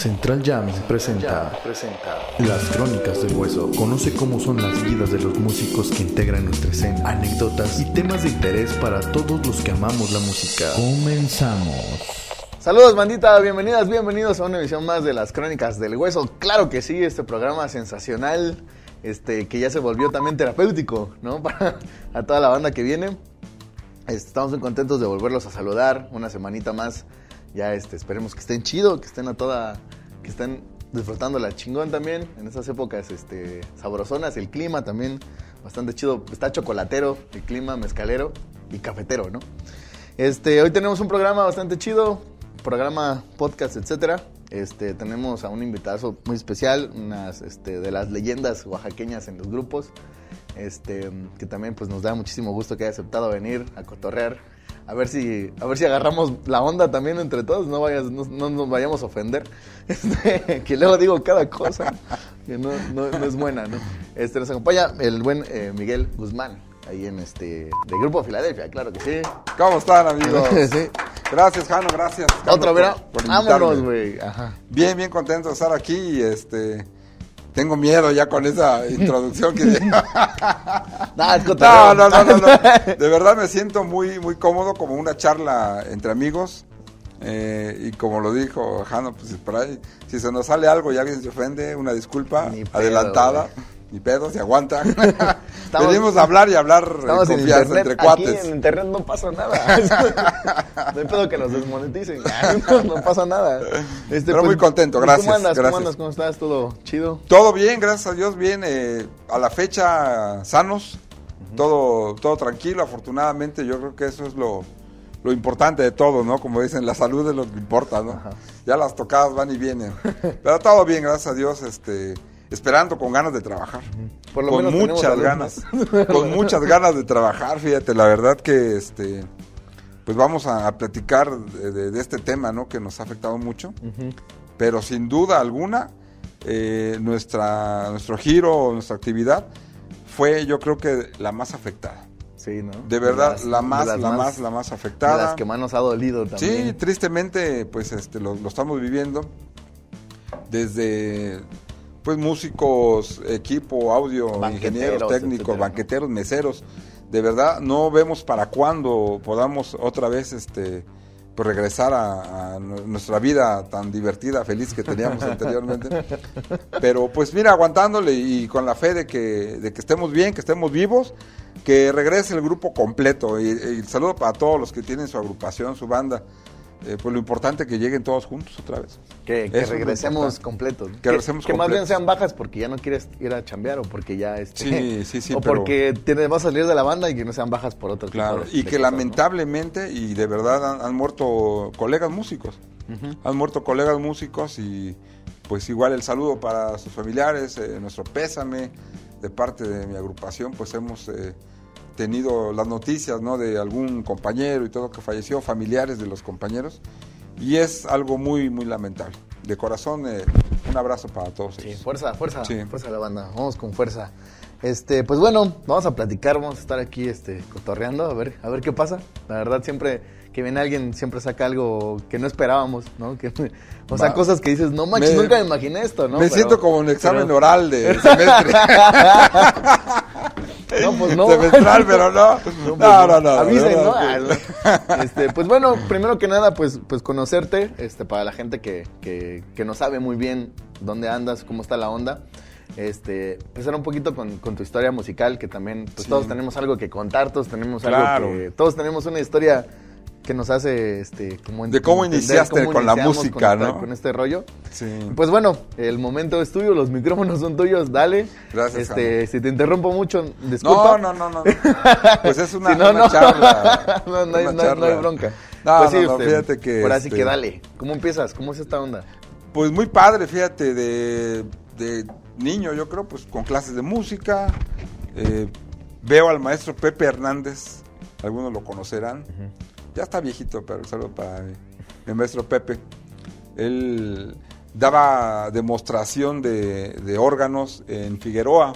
Central presenta, presenta Las Crónicas del Hueso. Conoce cómo son las vidas de los músicos que integran nuestra escena, anécdotas y temas de interés para todos los que amamos la música. Comenzamos. Saludos bandita, bienvenidas, bienvenidos a una emisión más de las Crónicas del Hueso. Claro que sí, este programa sensacional, este que ya se volvió también terapéutico, ¿no? Para a toda la banda que viene. Este, Estamos muy contentos de volverlos a saludar una semanita más. Ya este, esperemos que estén chido, que estén a toda, que estén disfrutando la chingón también en estas épocas este, sabrosonas, el clima también bastante chido, está chocolatero, el clima mezcalero y cafetero, ¿no? Este, hoy tenemos un programa bastante chido, programa, podcast, etcétera. Este, tenemos a un invitado muy especial, unas este, de las leyendas oaxaqueñas en los grupos, este, que también pues nos da muchísimo gusto que haya aceptado venir a cotorrear. A ver si, a ver si agarramos la onda también entre todos, no, vayas, no, no nos vayamos a ofender. Este, que luego digo cada cosa que no, no, no es buena, ¿no? Este, nos acompaña el buen eh, Miguel Guzmán, ahí en este, del Grupo Filadelfia, claro que sí. ¿Cómo están, amigos? Sí. Gracias, Jano, gracias. Carlos, por invitarme. vámonos, güey. Ajá. Bien, bien contento de estar aquí y este... Tengo miedo ya con esa introducción que... Es No, no, no, no, no. De verdad me siento muy, muy cómodo como una charla entre amigos. Eh, y como lo dijo Jano, pues por ahí, si se nos sale algo y alguien se ofende, una disculpa pedo, adelantada. Ni pedo, se aguanta. Estamos- Venimos a hablar y hablar en Estamos en confianza internet, entre cuates. aquí en internet no pasa nada. no hay pedo que nos desmoneticen. no, no pasa nada. Este, Pero muy contento, ¿y gracias, ¿Cómo andas? gracias. ¿Cómo andas? ¿Cómo estás? ¿Todo chido? Todo bien, gracias a Dios, bien. eh, a la fecha, sanos, todo, todo tranquilo. Afortunadamente, yo creo que eso es lo, lo importante de todo, ¿no? Como dicen, la salud es lo que importa, ¿no? Ya las tocadas van y vienen. Pero todo bien, gracias a Dios, este, esperando con ganas de trabajar. Por lo con menos muchas ganas. con muchas ganas de trabajar, fíjate, la verdad que este. Pues vamos a, a platicar de, de- de este tema, ¿no? Que nos ha afectado mucho pero sin duda alguna eh, nuestra nuestro giro nuestra actividad fue yo creo que la más afectada Sí, ¿no? de verdad las- la más la más la más afectada De las que más nos ha dolido sí también. tristemente pues este lo, lo estamos viviendo desde pues músicos equipo audio ingenieros técnicos banqueteros meseros. De verdad no vemos para cuándo podamos otra vez este pues regresar a, a nu- nuestra vida tan divertida feliz que teníamos anteriormente. Pero pues mira aguantándole y con la fe de que de que estemos bien que estemos vivos que regrese el grupo completo. Y, y saludo para todos los que tienen su agrupación su banda eh, pues lo importante es que lleguen todos juntos otra vez Que, que regresemos completos. Que regresemos que más bien sean bajas porque ya no quieres ir a chambear o porque ya este, Sí, sí, sí, o pero- porque tienes, vas a salir de la banda y que no sean bajas por otro tipo Claro, de- y que cosas, ¿no? lamentablemente y de verdad han, han muerto colegas músicos. Han muerto colegas músicos y pues igual el saludo para sus familiares, eh, nuestro pésame de parte de mi agrupación, pues hemos eh, tenido las noticias ¿no? de algún compañero y todo que falleció, familiares de los compañeros, y es algo muy, muy lamentable. De corazón, eh, un abrazo para todos Sí, ellos. fuerza, fuerza, Sí. fuerza a la banda. Vamos con fuerza. Este, pues bueno, vamos a platicar, vamos a estar aquí este cotorreando, a ver, a ver qué pasa. La verdad siempre que viene alguien siempre saca algo que no esperábamos, ¿no? Que, o sea, cosas que dices, "No manches, Me- nunca me imaginé esto", ¿no? Me Pero- siento como un examen pero- oral de semestre. No, pues no. Semestral, pero no. No, pues No, no, no. Avisen, ¿no? Este, pues bueno, primero que nada, pues, pues conocerte, este, para la gente que, que, que no sabe muy bien dónde andas, cómo está la onda. Este, empezar un poquito con, con tu historia musical, que también, pues Sí. todos tenemos algo que contar, todos tenemos Claro. algo que, todos tenemos una historia que nos hace, este, como De cómo iniciaste con la música, con ¿no? Con este rollo. Sí. Pues bueno, el momento es tuyo, los micrófonos son tuyos, dale. Gracias, Este, si te interrumpo mucho, disculpa. No, no, no, no. Pues es una, Si no, una no. charla. no, no hay, no hay- bronca. No, Pues sí, no, este, fíjate que. Ahora sí este, que dale. ¿Cómo empiezas? ¿Cómo es esta onda? Pues muy padre, fíjate, de, de niño, yo creo, pues con clases de música. eh, veo al maestro Pepe Hernández, algunos lo conocerán. Ya está viejito, pero saludo para mi, mi maestro Pepe. Él daba demostración de, de órganos en Figueroa,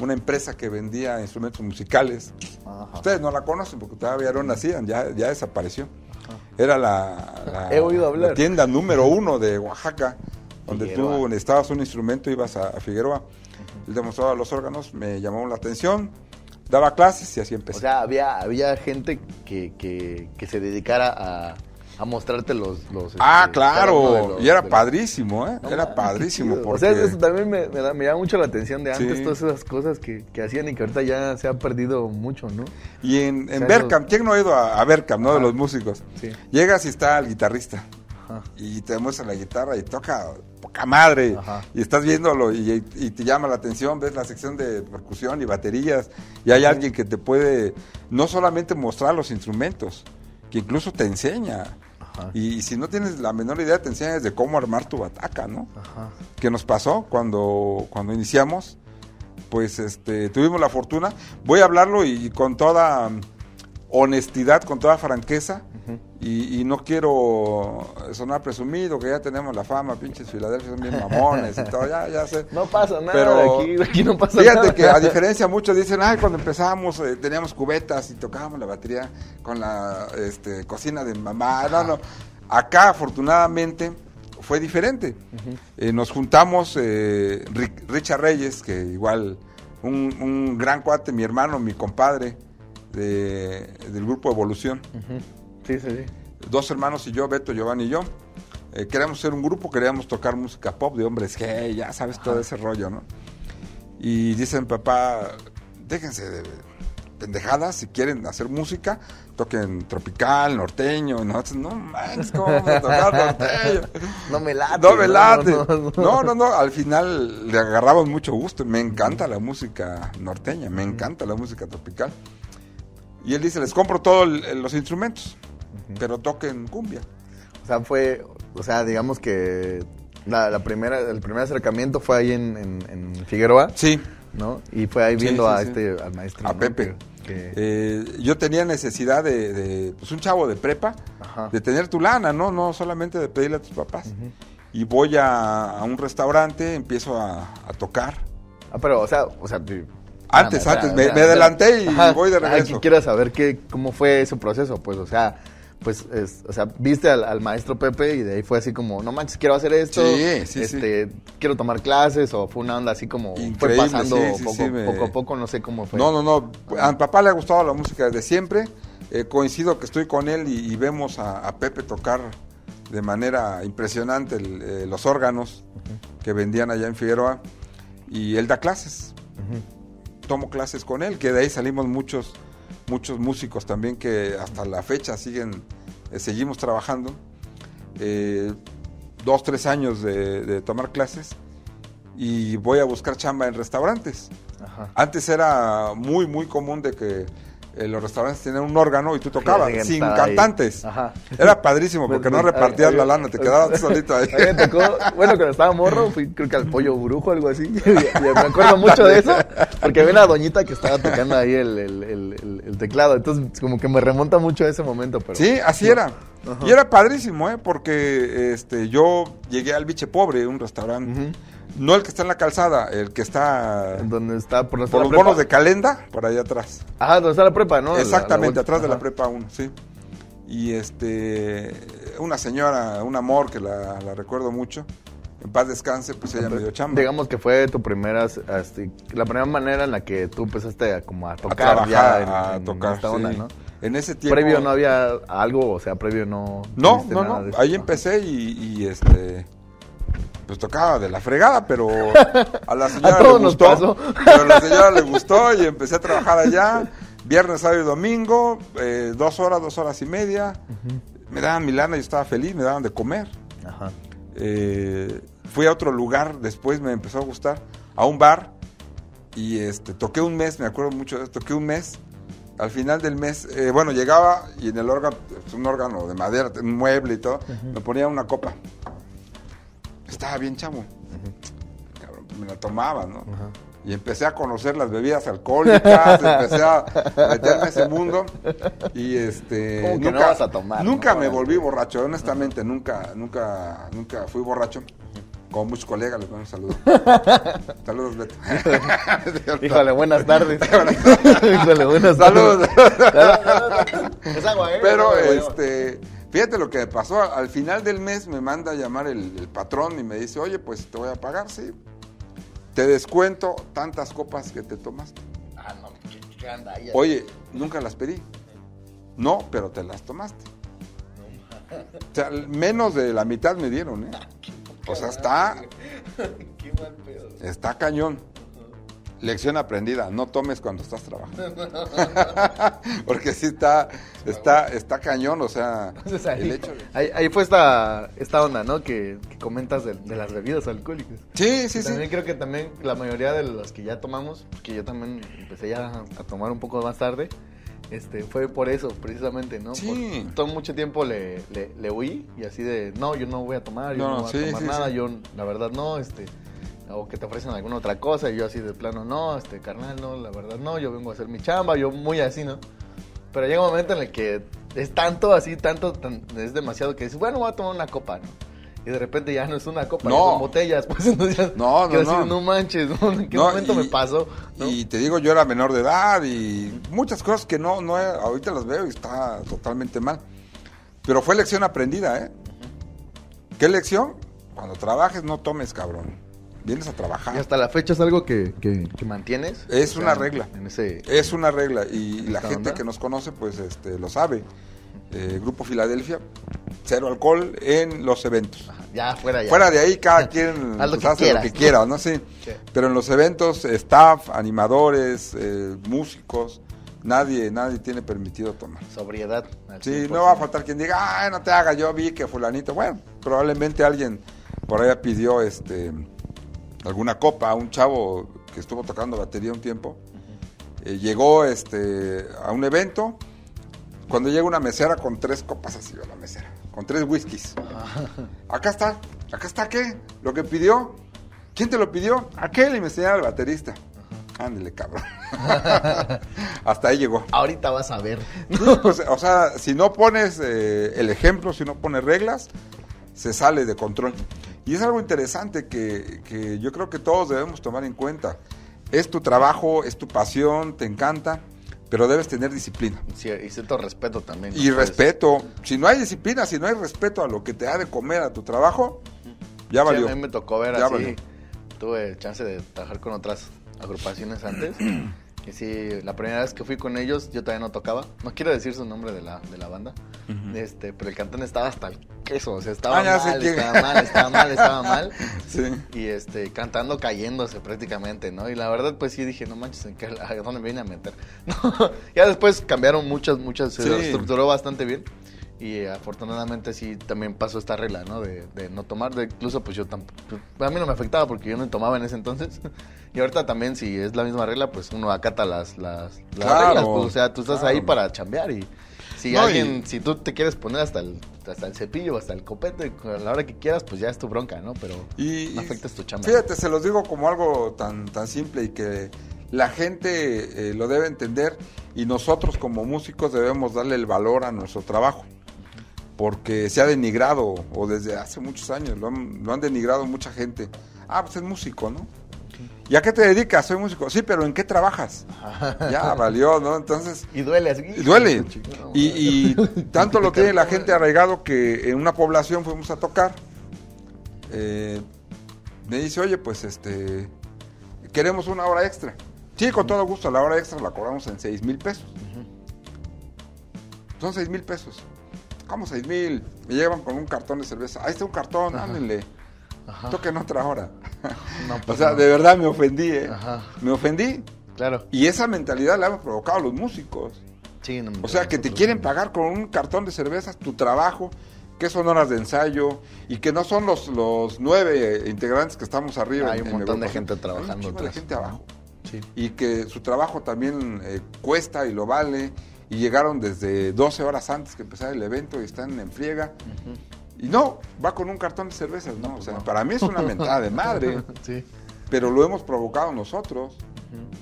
una empresa que vendía instrumentos musicales. Ajá. Ustedes no la conocen porque todavía no nacían, ya, ya desapareció. Era la, la- He oído hablar. la tienda número uno de Oaxaca donde Figueroa. tú necesitabas un instrumento, ibas a, a Figueroa. Él demostraba los órganos, me llamó la atención, daba clases y así empecé. O sea, había, había gente que, que, que se dedicara a, a mostrarte los... los ah, este, uno claro, los- y era padrísimo, ¿eh? No era padrísimo. Porque... O sea, eso también me, me, da, me llama mucho la atención de antes, Sí. todas esas cosas que, que hacían y que ahorita ya se ha perdido mucho, ¿no? Y en, en sea, Berkham, ¿quién no ha ido a, a Berkham, no? De los músicos. Sí. Llegas y está el guitarrista. Ajá. Y te muestra la guitarra y toca poca madre. Ajá. Y estás viéndolo y, y te llama la atención, ves la sección de percusión y baterías. Y hay alguien que te puede no solamente mostrar los instrumentos, que incluso te enseña. Y, y si no tienes la menor idea, te enseña desde cómo armar tu bataca, ¿no? Ajá. que nos pasó cuando, cuando iniciamos, pues este, tuvimos la fortuna. Voy a hablarlo y, y con toda honestidad, con toda franqueza, y, y no quiero sonar presumido, que ya tenemos la fama, pinches Filadelfia son bien mamones y todo, ya, ya sé. No pasa nada Pero aquí, aquí no pasa Fíjate nada. que a diferencia, muchos dicen, ay, cuando empezamos eh, teníamos cubetas y tocábamos la batería con la este, cocina de mamá. No, no. Acá, afortunadamente, fue diferente. Eh, nos juntamos, eh, Ri- Richard Reyes, que igual, un, un gran cuate, mi hermano, mi compadre, de- del grupo Evolución. Sí, sí, sí. dos hermanos y yo, Beto, Giovanni y yo, eh, queríamos ser un grupo, queríamos tocar música pop de hombres gay, ya sabes todo ese rollo, ¿no? Y dicen, papá, déjense de pendejadas, si quieren hacer música, toquen tropical, norteño, nosotros, no manches, ¿cómo vamos a tocar norteño? No me late. No me late. no, no. No, no, no, al final le agarramos mucho gusto. Me encanta la música norteña, me encanta la música tropical. Y él dice, les compro todos los instrumentos, pero toquen cumbia. O sea, fue, o sea, digamos que la, la primera, el primer acercamiento fue ahí en, en, en Figueroa, Sí, ¿no? Y fue ahí viendo sí, a sí. este, al maestro. a ¿no? Pepe. Que- que- Eh, yo tenía necesidad de, de, pues un chavo de prepa, Ajá. de tener tu lana, ¿no? No solamente de pedirle a tus papás. Y voy a, a un restaurante, empiezo a, a tocar. Ah, pero, o sea, o sea, Antes, antes, me- adelanté y voy de regreso. Aquí quiero saber qué, cómo fue ese proceso, pues, o sea, pues, es- o sea, viste al, al maestro Pepe y de ahí fue así como, no manches, quiero hacer esto, Sí, sí, este, quiero tomar clases, o fue una onda así como, fue Increíble, pasando sí, sí, poco, sí, me- poco a poco, no sé cómo fue. No, no, no. A mi papá le ha gustado la música desde siempre. Eh, coincido que estoy con él y, y vemos a, a Pepe tocar de manera impresionante el, eh, los órganos que vendían allá en Figueroa. Y él da clases. Tomo clases con él, que de ahí salimos muchos, muchos músicos también que hasta la fecha siguen, eh, seguimos trabajando. Eh, dos, tres años de, de tomar clases y voy a buscar chamba en restaurantes. Ajá. Antes era muy, muy común de que eh, los restaurantes tenían un órgano y tú tocabas, Sí, sin cantantes. Ajá. Era padrísimo porque no repartías la lana, te quedabas solito ahí. Me tocó, bueno, cuando estaba morro, fui creo que al pollo brujo o algo así. Y, y me acuerdo mucho de eso, porque había una doñita que estaba tocando ahí el, el- el- el- el teclado. Entonces, como que me remonta mucho a ese momento. Pero, Sí, así era. Y era padrísimo, ¿eh? Porque este, yo llegué al Biche Pobre, un restaurante. No el que está en la calzada, el que está Donde está por, por los bonos de Calenda, por allá atrás. Ajá, donde está la prepa, ¿no? La- la Exactamente, atrás de la prepa 1, sí. Y este, una señora, un amor que la, la recuerdo mucho, en paz descanse, pues ella me dio chamba. Digamos que fue tu primera, este, la primera manera en la que tú empezaste a, como a a tocar trabajar, ya en, a en tocar. esta onda, sí. ¿no? En ese tiempo. Previo no había algo, o sea, previo no... No, no, no. Ahí ¿no? empecé y, y, este. Pues tocaba de la fregada, pero a la señora le nos gustó. Pero a la señora le gustó y empecé a trabajar allá. Viernes, sábado y domingo, eh, dos horas, dos horas y media. Me daban mi lana y yo estaba feliz, me daban de comer. Ajá. Eh, fui a otro lugar, después me empezó a gustar, a un bar. Y este, toqué un mes, me acuerdo mucho de eso, toqué un mes. Al final del mes, eh, bueno, llegaba y en el órgano, es un órgano de madera, un mueble y todo, me ponía una copa. Estaba bien. Cabrón, pues me la tomaba, ¿no? Y empecé a conocer las bebidas alcohólicas, empecé a meterme en ese mundo. Y este. ¿Cómo que no vas a tomar, Nunca no? me volví borracho, honestamente, nunca, nunca, nunca fui borracho. Con muchos colegas les mando un saludo. Saludos, Beto. Híjole, buenas tardes. Híjole, buenas tardes. Saludos. Es agua, ¿eh? Pero este Fíjate lo que me pasó. Al final del mes me manda a llamar el, el patrón y me dice, oye, pues te voy a pagar, sí. Te descuento tantas copas que te tomaste. Ah, no, qué, gandalla. Oye, nunca las pedí. No, pero te las tomaste. O sea, menos de la mitad me dieron, ¿eh? O sea, está, está cañón. Lección aprendida, no tomes cuando estás trabajando. Porque sí está, está, está cañón, o sea, Entonces ahí, el hecho de- ahí, ahí fue esta, esta onda, ¿no? Que, que comentas de, de las bebidas alcohólicas. Sí, sí, también sí. creo que también la mayoría de los que ya tomamos, porque yo también empecé ya a, tomar un poco más tarde, este, fue por eso, precisamente, ¿no? Sí. Por todo mucho tiempo le, le, le huí y así de, no, yo no voy a tomar, yo No, no, voy sí, a tomar sí, nada, yo la verdad no, este, o que te ofrecen alguna otra cosa y yo así de plano, no, este, carnal, no, la verdad no, yo vengo a hacer mi chamba, yo muy así, ¿no? Pero llega un momento en el que es tanto, así, tanto, tan- es demasiado que dices, bueno, voy a tomar una copa, ¿no? Y de repente ya no es una copa, No. son botellas, pues entonces ya No, no, así, no. no manches, ¿no? ¿en qué No, momento y- me pasó? Y te digo, yo era menor de edad y muchas cosas que no, no, ahorita las veo y está totalmente mal. Pero fue lección aprendida, ¿eh? ¿Qué lección? Cuando trabajes no tomes, cabrón. Vienes a Y trabajar. hasta la fecha es algo que, que, que mantienes. Es una regla. En ese... Es una regla y la ¿Esta gente onda? que nos conoce pues este lo sabe. Eh, Grupo Filadelfia, cero alcohol en los eventos. Ajá, ya, fuera ya. Fuera de ahí cada quien lo pues, hace quieras, lo que quiera, ¿no? Sí. Sí. Pero en los eventos, staff, animadores, eh, músicos, nadie, nadie tiene permitido tomar. Sobriedad. Sí, 100%. no va a faltar quien diga, ay, no te hagas, yo vi que fulanito. Bueno, probablemente alguien por ahí pidió este alguna copa, un chavo que estuvo tocando batería un tiempo. eh, llegó este a un evento. Cuando llega una mesera con tres copas así, a la mesera, con tres whiskies. Acá está, acá está qué, lo que pidió. ¿Quién te lo pidió? Aquel y me enseñaba el baterista. Ándale, cabrón. Hasta ahí llegó. Ahorita vas a ver. Pues, o sea, si no pones eh, el ejemplo, si no pones reglas, se sale de control. Y es algo interesante que, que yo creo que todos debemos tomar en cuenta. Es tu trabajo, es tu pasión, te encanta, pero debes tener disciplina. Sí, y cierto respeto también. Y ¿no? Pues, respeto. Si no hay disciplina, si no hay respeto a lo que te ha de comer a tu trabajo, ya sí, valió. a mí me tocó ver Ya así. valió. Tuve chance de trabajar con otras agrupaciones antes. y sí, la primera vez que fui con ellos, yo todavía no tocaba. No quiero decir su nombre de la, de la banda. este Pero el cantante estaba hasta el queso. O sea, estaba Ah, sé mal, estaba mal, estaba mal, estaba mal. Sí. Y este, cantando cayéndose prácticamente, ¿no? Y la verdad, pues sí dije, no manches, ¿en qué, ¿a dónde me vine a meter? No, ya después cambiaron muchas, muchas, se Sí. reestructuró bastante bien. Y afortunadamente sí también pasó esta regla, ¿no? De, de no tomar, de, incluso pues yo tampoco, a mí no me afectaba porque yo no tomaba en ese entonces. Y ahorita también si es la misma regla, pues uno acata las, las, las Claro, reglas, pues, o sea, tú estás claro. ahí para chambear y si No, y- alguien, si tú te quieres poner hasta el, hasta el cepillo, hasta el copete, a la hora que quieras, pues ya es tu bronca, ¿no? Pero Y, no y afectes tu chamba. Fíjate, se los digo como algo tan, tan simple y que la gente eh, lo debe entender y nosotros como músicos debemos darle el valor a nuestro trabajo. Porque se ha denigrado, o desde hace muchos años, lo han, lo han denigrado mucha gente. Ah, pues es músico, ¿no? ¿Y a qué te dedicas? Soy músico. Sí, pero ¿en qué trabajas? Ya valió, ¿no? Entonces, Y duele así. y duele. Y tanto lo tiene la gente arraigado que en una población fuimos a tocar. eh, me dice, oye, pues este, queremos una hora extra. Sí, con todo gusto, la hora extra la cobramos en 6 mil pesos. Son 6 mil pesos. ¿Cómo 6 mil? Me llevan con un cartón de cerveza. Ahí está un cartón, ándenle. Ajá. Toquen otra hora. No, o pues sea, no. de verdad me ofendí, ¿eh? Ajá. Me ofendí. Claro. Y esa mentalidad la hemos provocado los músicos. Sí, no, O sea, que te quieren pagar con un cartón de cervezas tu trabajo, que son horas de ensayo y que no son los, los nueve integrantes que estamos arriba. Hay un en montón de gente Hay trabajando un chingo de gente abajo. Sí. Y que su trabajo también eh, cuesta y lo vale. Y llegaron desde 12 horas antes que empezara el evento y están en friega. Y no, va con un cartón de cervezas, ¿no? O sea, para mí es una mentada de madre, Sí. pero lo hemos provocado nosotros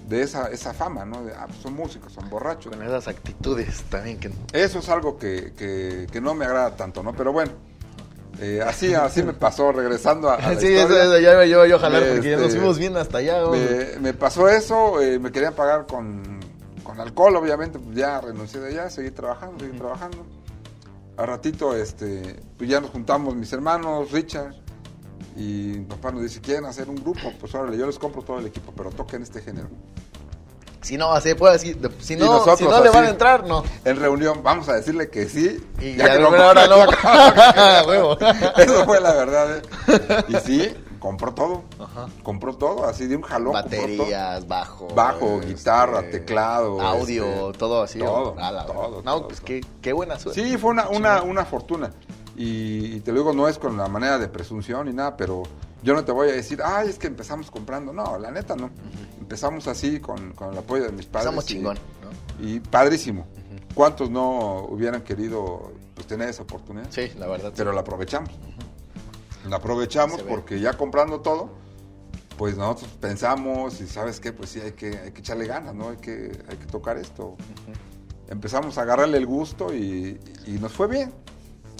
de esa, esa fama, ¿no? De, ah, pues son músicos, son borrachos. Con esas actitudes también que... Eso es algo que, que- que no me agrada tanto, ¿no? Pero bueno, eh, así, así me pasó, regresando a, a la sí, eso, historia. eso, ya me yo, yo jalar porque ya Este, nos fuimos bien hasta allá. Me, me pasó eso, eh, me querían pagar con, con alcohol, obviamente, pues ya renuncié de allá, seguí trabajando, seguí trabajando. Al ratito, este, pues ya nos juntamos mis hermanos, Richard, y mi papá nos dice, ¿quieren hacer un grupo? Pues órale, yo les compro todo el equipo, pero toquen este género. Si no, así puede decir. Si no, nosotros si no le van a entrar, no. En reunión, vamos a decirle que sí. Y ya que no primera hora no. Eso fue la verdad. ¿eh? Y sí, compró todo. Compró todo, así de un jalón. Baterías, bajo. Bajo, este, guitarra, teclado, Audio, este, todo así. todo, la- todo, No, todo, pues qué, qué buena suerte. Sí, fue una, una, una fortuna. Y, y te lo digo, no es con la manera de presunción ni nada, pero yo no te voy a decir, ay, es que empezamos comprando. No, la neta no. Empezamos así con, con el apoyo de mis padres. Estamos y- chingón, ¿no? Y padrísimo. ¿Cuántos no hubieran querido pues, tener esa oportunidad? Sí, la verdad. sí. Pero la aprovechamos. Aprovechamos porque ya comprando todo, pues nosotros pensamos y sabes qué, pues sí, hay que, hay que echarle ganas, ¿no? Hay que, hay que tocar esto. Empezamos a agarrarle el gusto y, y nos fue bien.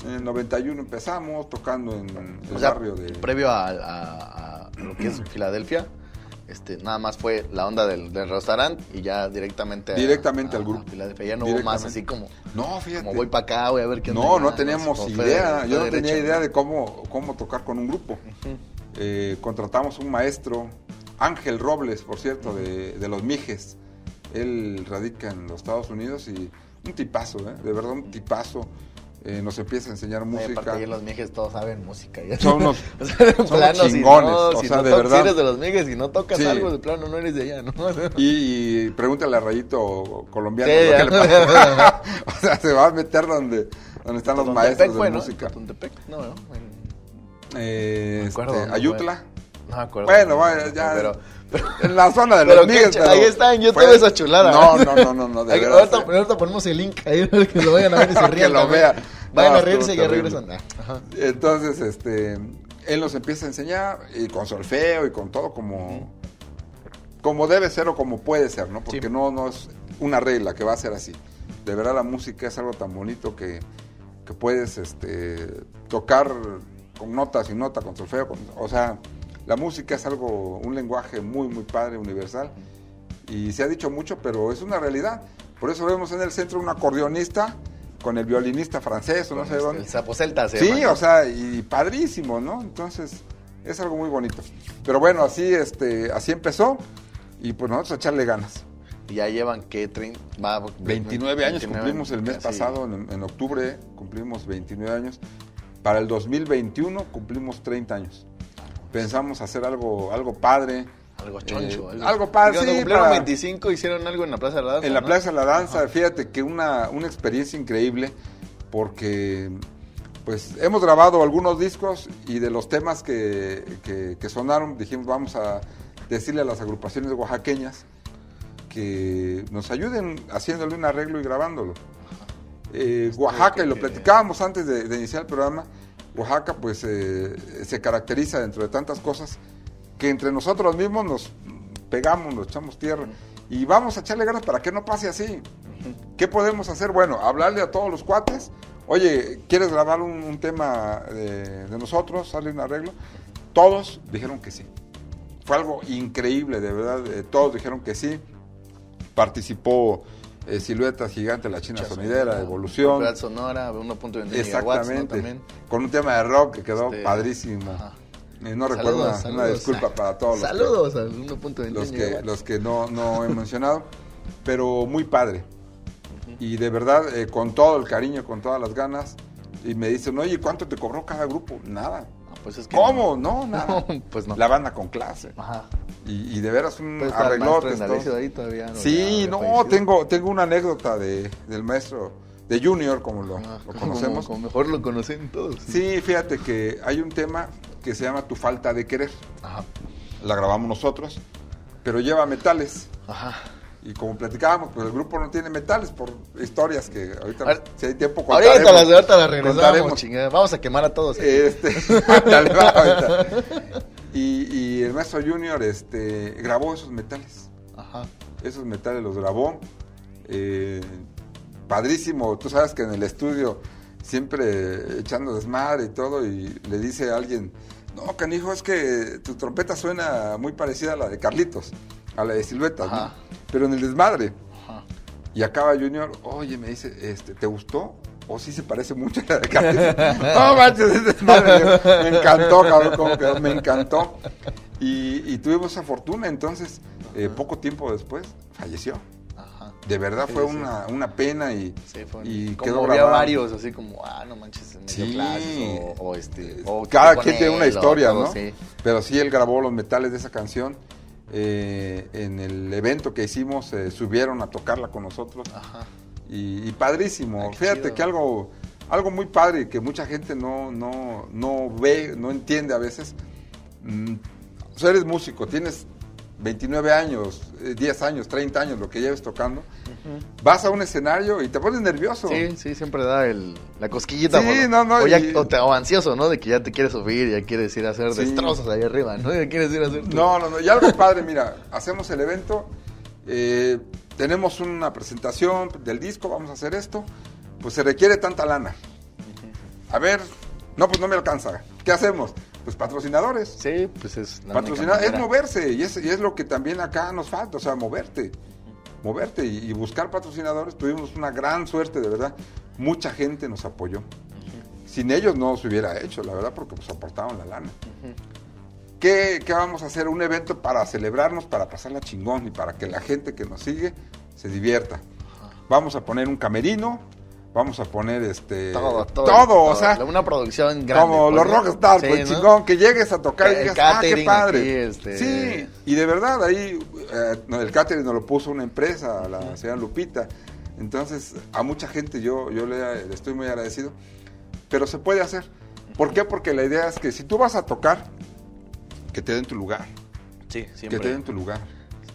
En el 91 empezamos tocando en el O sea, barrio de... previo a, a- a lo que es Filadelfia, este, nada más fue la onda del, del restaurante y ya directamente Directamente a- al grupo. Filadelfia. Ya no hubo más así como, No, fíjate. como voy para acá, voy a ver qué onda No, allá, no teníamos idea. de- Yo no tenía idea de cómo, cómo tocar con un grupo. Eh, contratamos un maestro, Ángel Robles, por cierto, de, de los Mijes. Él radica en los Estados Unidos y un tipazo, ¿eh? de verdad un tipazo. Eh, nos empieza a enseñar música. aparte, los mijes todos saben música. ya. Son unos- O sea, son unos plano, si chingones, no- o si sea, no de verdad. Si eres de los mijes y no tocas Sí. algo, de plano no eres de allá, ¿no? Y, y pregúntale a Rayito colombiano Sí, le pasa. o sea, se va a meter donde, donde están los maestros de música. No, no. en- Eh, este, Ayutla. No me acuerdo. Bueno, vaya, ya. Pero- En la zona de los Miguel. ahí está en YouTube esa chulada. No, no, no, no, no, de Ahí- verdad, ahorita, ponemos el link ahí para que lo vayan a ver y se Que rían. lo también. vean. Vayan No, a reírse y ya regresan. Ajá. Entonces, este, él nos empieza a enseñar y con solfeo y con todo como, como debe ser o como puede ser, ¿no? Porque Sí. no, no es una regla que va a ser así. De verdad la música es algo tan bonito que, que puedes este, tocar con notas y nota, con solfeo, con- o sea, la música es algo, un lenguaje muy, muy padre, universal. Y se ha dicho mucho, pero es una realidad. Por eso vemos en el centro un acordeonista con el violinista francés o no sé dónde. El sapo celta se Sí, o sea, y padrísimo, ¿no? Entonces, es algo muy bonito. Pero bueno, así, este, así empezó y pues nosotros a echarle ganas. Y ya llevan, ¿qué? Trein- va- 29 años 29, cumplimos el mes casi. pasado, en, en octubre cumplimos 29 años. Para el 2021 cumplimos 30 años. Pensamos hacer algo, algo padre. Algo choncho. Eh, algo padre, Cuando sí, cumplieron para- 25 hicieron algo en la Plaza de la Danza, En la ¿no? Plaza de la Danza, fíjate que una, una experiencia increíble porque pues hemos grabado algunos discos y de los temas que, que- que sonaron dijimos vamos a decirle a las agrupaciones oaxaqueñas que nos ayuden haciéndole un arreglo y grabándolo. Eh, Oaxaca, y lo platicábamos antes de, de iniciar el programa, Oaxaca pues eh, se caracteriza dentro de tantas cosas que entre nosotros mismos nos pegamos, nos echamos tierra y vamos a echarle ganas para que no pase así. ¿Qué podemos hacer? Bueno, hablarle a todos los cuates, oye, ¿quieres grabar un, un tema de, de nosotros? ¿Sale un arreglo? Todos dijeron que sí. Fue algo increíble, de verdad, eh, todos dijeron que sí. Participó eh, Silueta Gigante, La China Sonidera, Evolución. Propiedad Sonora, 1.21 megawatts, ¿no? Exactamente. También. Con un tema de rock que quedó Este, padrísimo. ajá. Eh, no Saludos, recuerdo una, disculpa para todos los que- Saludos al 1.21 los que, los que no, no he mencionado, pero muy padre. Y de verdad, eh, con todo el cariño, con todas las ganas. Y me dicen, oye, ¿cuánto te cobró cada grupo? Nada. Pues es que ¿Cómo? No, nada. No, pues no. La banda con clase. Ajá. Y, y de veras un Pues arreglote. ahí todavía. no, Sí, no, tengo, tengo una anécdota de, del maestro, de Junior, como lo, Ah, lo conocemos. Como mejor lo conocen todos. Sí, fíjate que hay un tema que se llama Tu falta de querer. Ajá. La grabamos nosotros, pero lleva metales. Ajá. Y como platicábamos, pues el grupo no tiene metales por historias que ahorita, si hay tiempo, Ahorita contaremos. las, ahorita las regresamos, chingada. Vamos a quemar a todos. aquí. Este, ándale, va, ahorita. y, y el maestro Junior este, grabó esos metales. Ajá. Esos metales los grabó. Eh, padrísimo. Tú sabes que en el estudio siempre echando desmadre y todo. Y le dice a alguien: No, canijo, es que tu trompeta suena muy parecida a la de Carlitos, a la de Silueta, ¿no? Pero en el desmadre. Ajá. Y acaba Junior, oye, me dice, este, ¿te gustó? o sí se parece mucho a la de Catherine. no manches, es desmadre. me encantó, cabrón, cómo quedó, me encantó. Y, y tuvimos esa fortuna, entonces, eh, poco tiempo después, falleció. Ajá. De verdad fue sí. Una, una pena y, Sí, fue y como quedó había grabado. varios, así como, ah, no manches, me dio Sí. clases, o, o este, o Cada quien tiene una o historia, ¿no? Sí. Pero sí, él grabó los metales de esa canción. Eh, en el evento que hicimos, eh, subieron a tocarla con nosotros. Ajá. Y, y padrísimo. Fíjate chido. que algo, algo muy padre que mucha gente no, no, no ve, no entiende a veces. Mm, o sea, eres músico, tienes 29 años, eh, 10 años, 30 años, lo que lleves tocando. Vas a un escenario y te pones nervioso. Sí, sí, siempre da el, la cosquillita. Sí, no, no, O, ya- y- o te- o ansioso, ¿no? De que ya te quieres subir, ya quieres ir a hacer Sí. destrozos ahí arriba, ¿no? Ya quieres ir a hacer... tu- No, no, no. Y algo padre, mira, hacemos el evento, eh, tenemos una presentación del disco, vamos a hacer esto, pues se requiere tanta lana. A ver, no, pues no me alcanza. ¿Qué hacemos? Pues patrocinadores. Sí, pues es la Patrocinar es moverse y es, y es lo que también acá nos falta, o sea, moverte. Moverte y, y buscar patrocinadores. Tuvimos una gran suerte, de verdad. Mucha gente nos apoyó. Sin ellos no se hubiera hecho, la verdad, porque pues aportaron la lana. ¿Qué, qué vamos a hacer? Un evento para celebrarnos, para pasarla chingón y para que la gente que nos sigue se divierta. Vamos a poner un camerino, vamos a poner este Todo, todo. todo, o sea, Una producción grande. como pues, los rockstars, Sí, pues ¿no? chingón, que llegues a tocar y El digas, ah, qué padre. aquí, este- Sí, y de verdad ahí eh, el catering nos lo puso una empresa, la señora Lupita. Entonces, a mucha gente yo, yo le, le estoy muy agradecido, pero se puede hacer. ¿Por qué? Porque la idea es que si tú vas a tocar, que te den tu lugar, Sí, que te siempre. den tu lugar.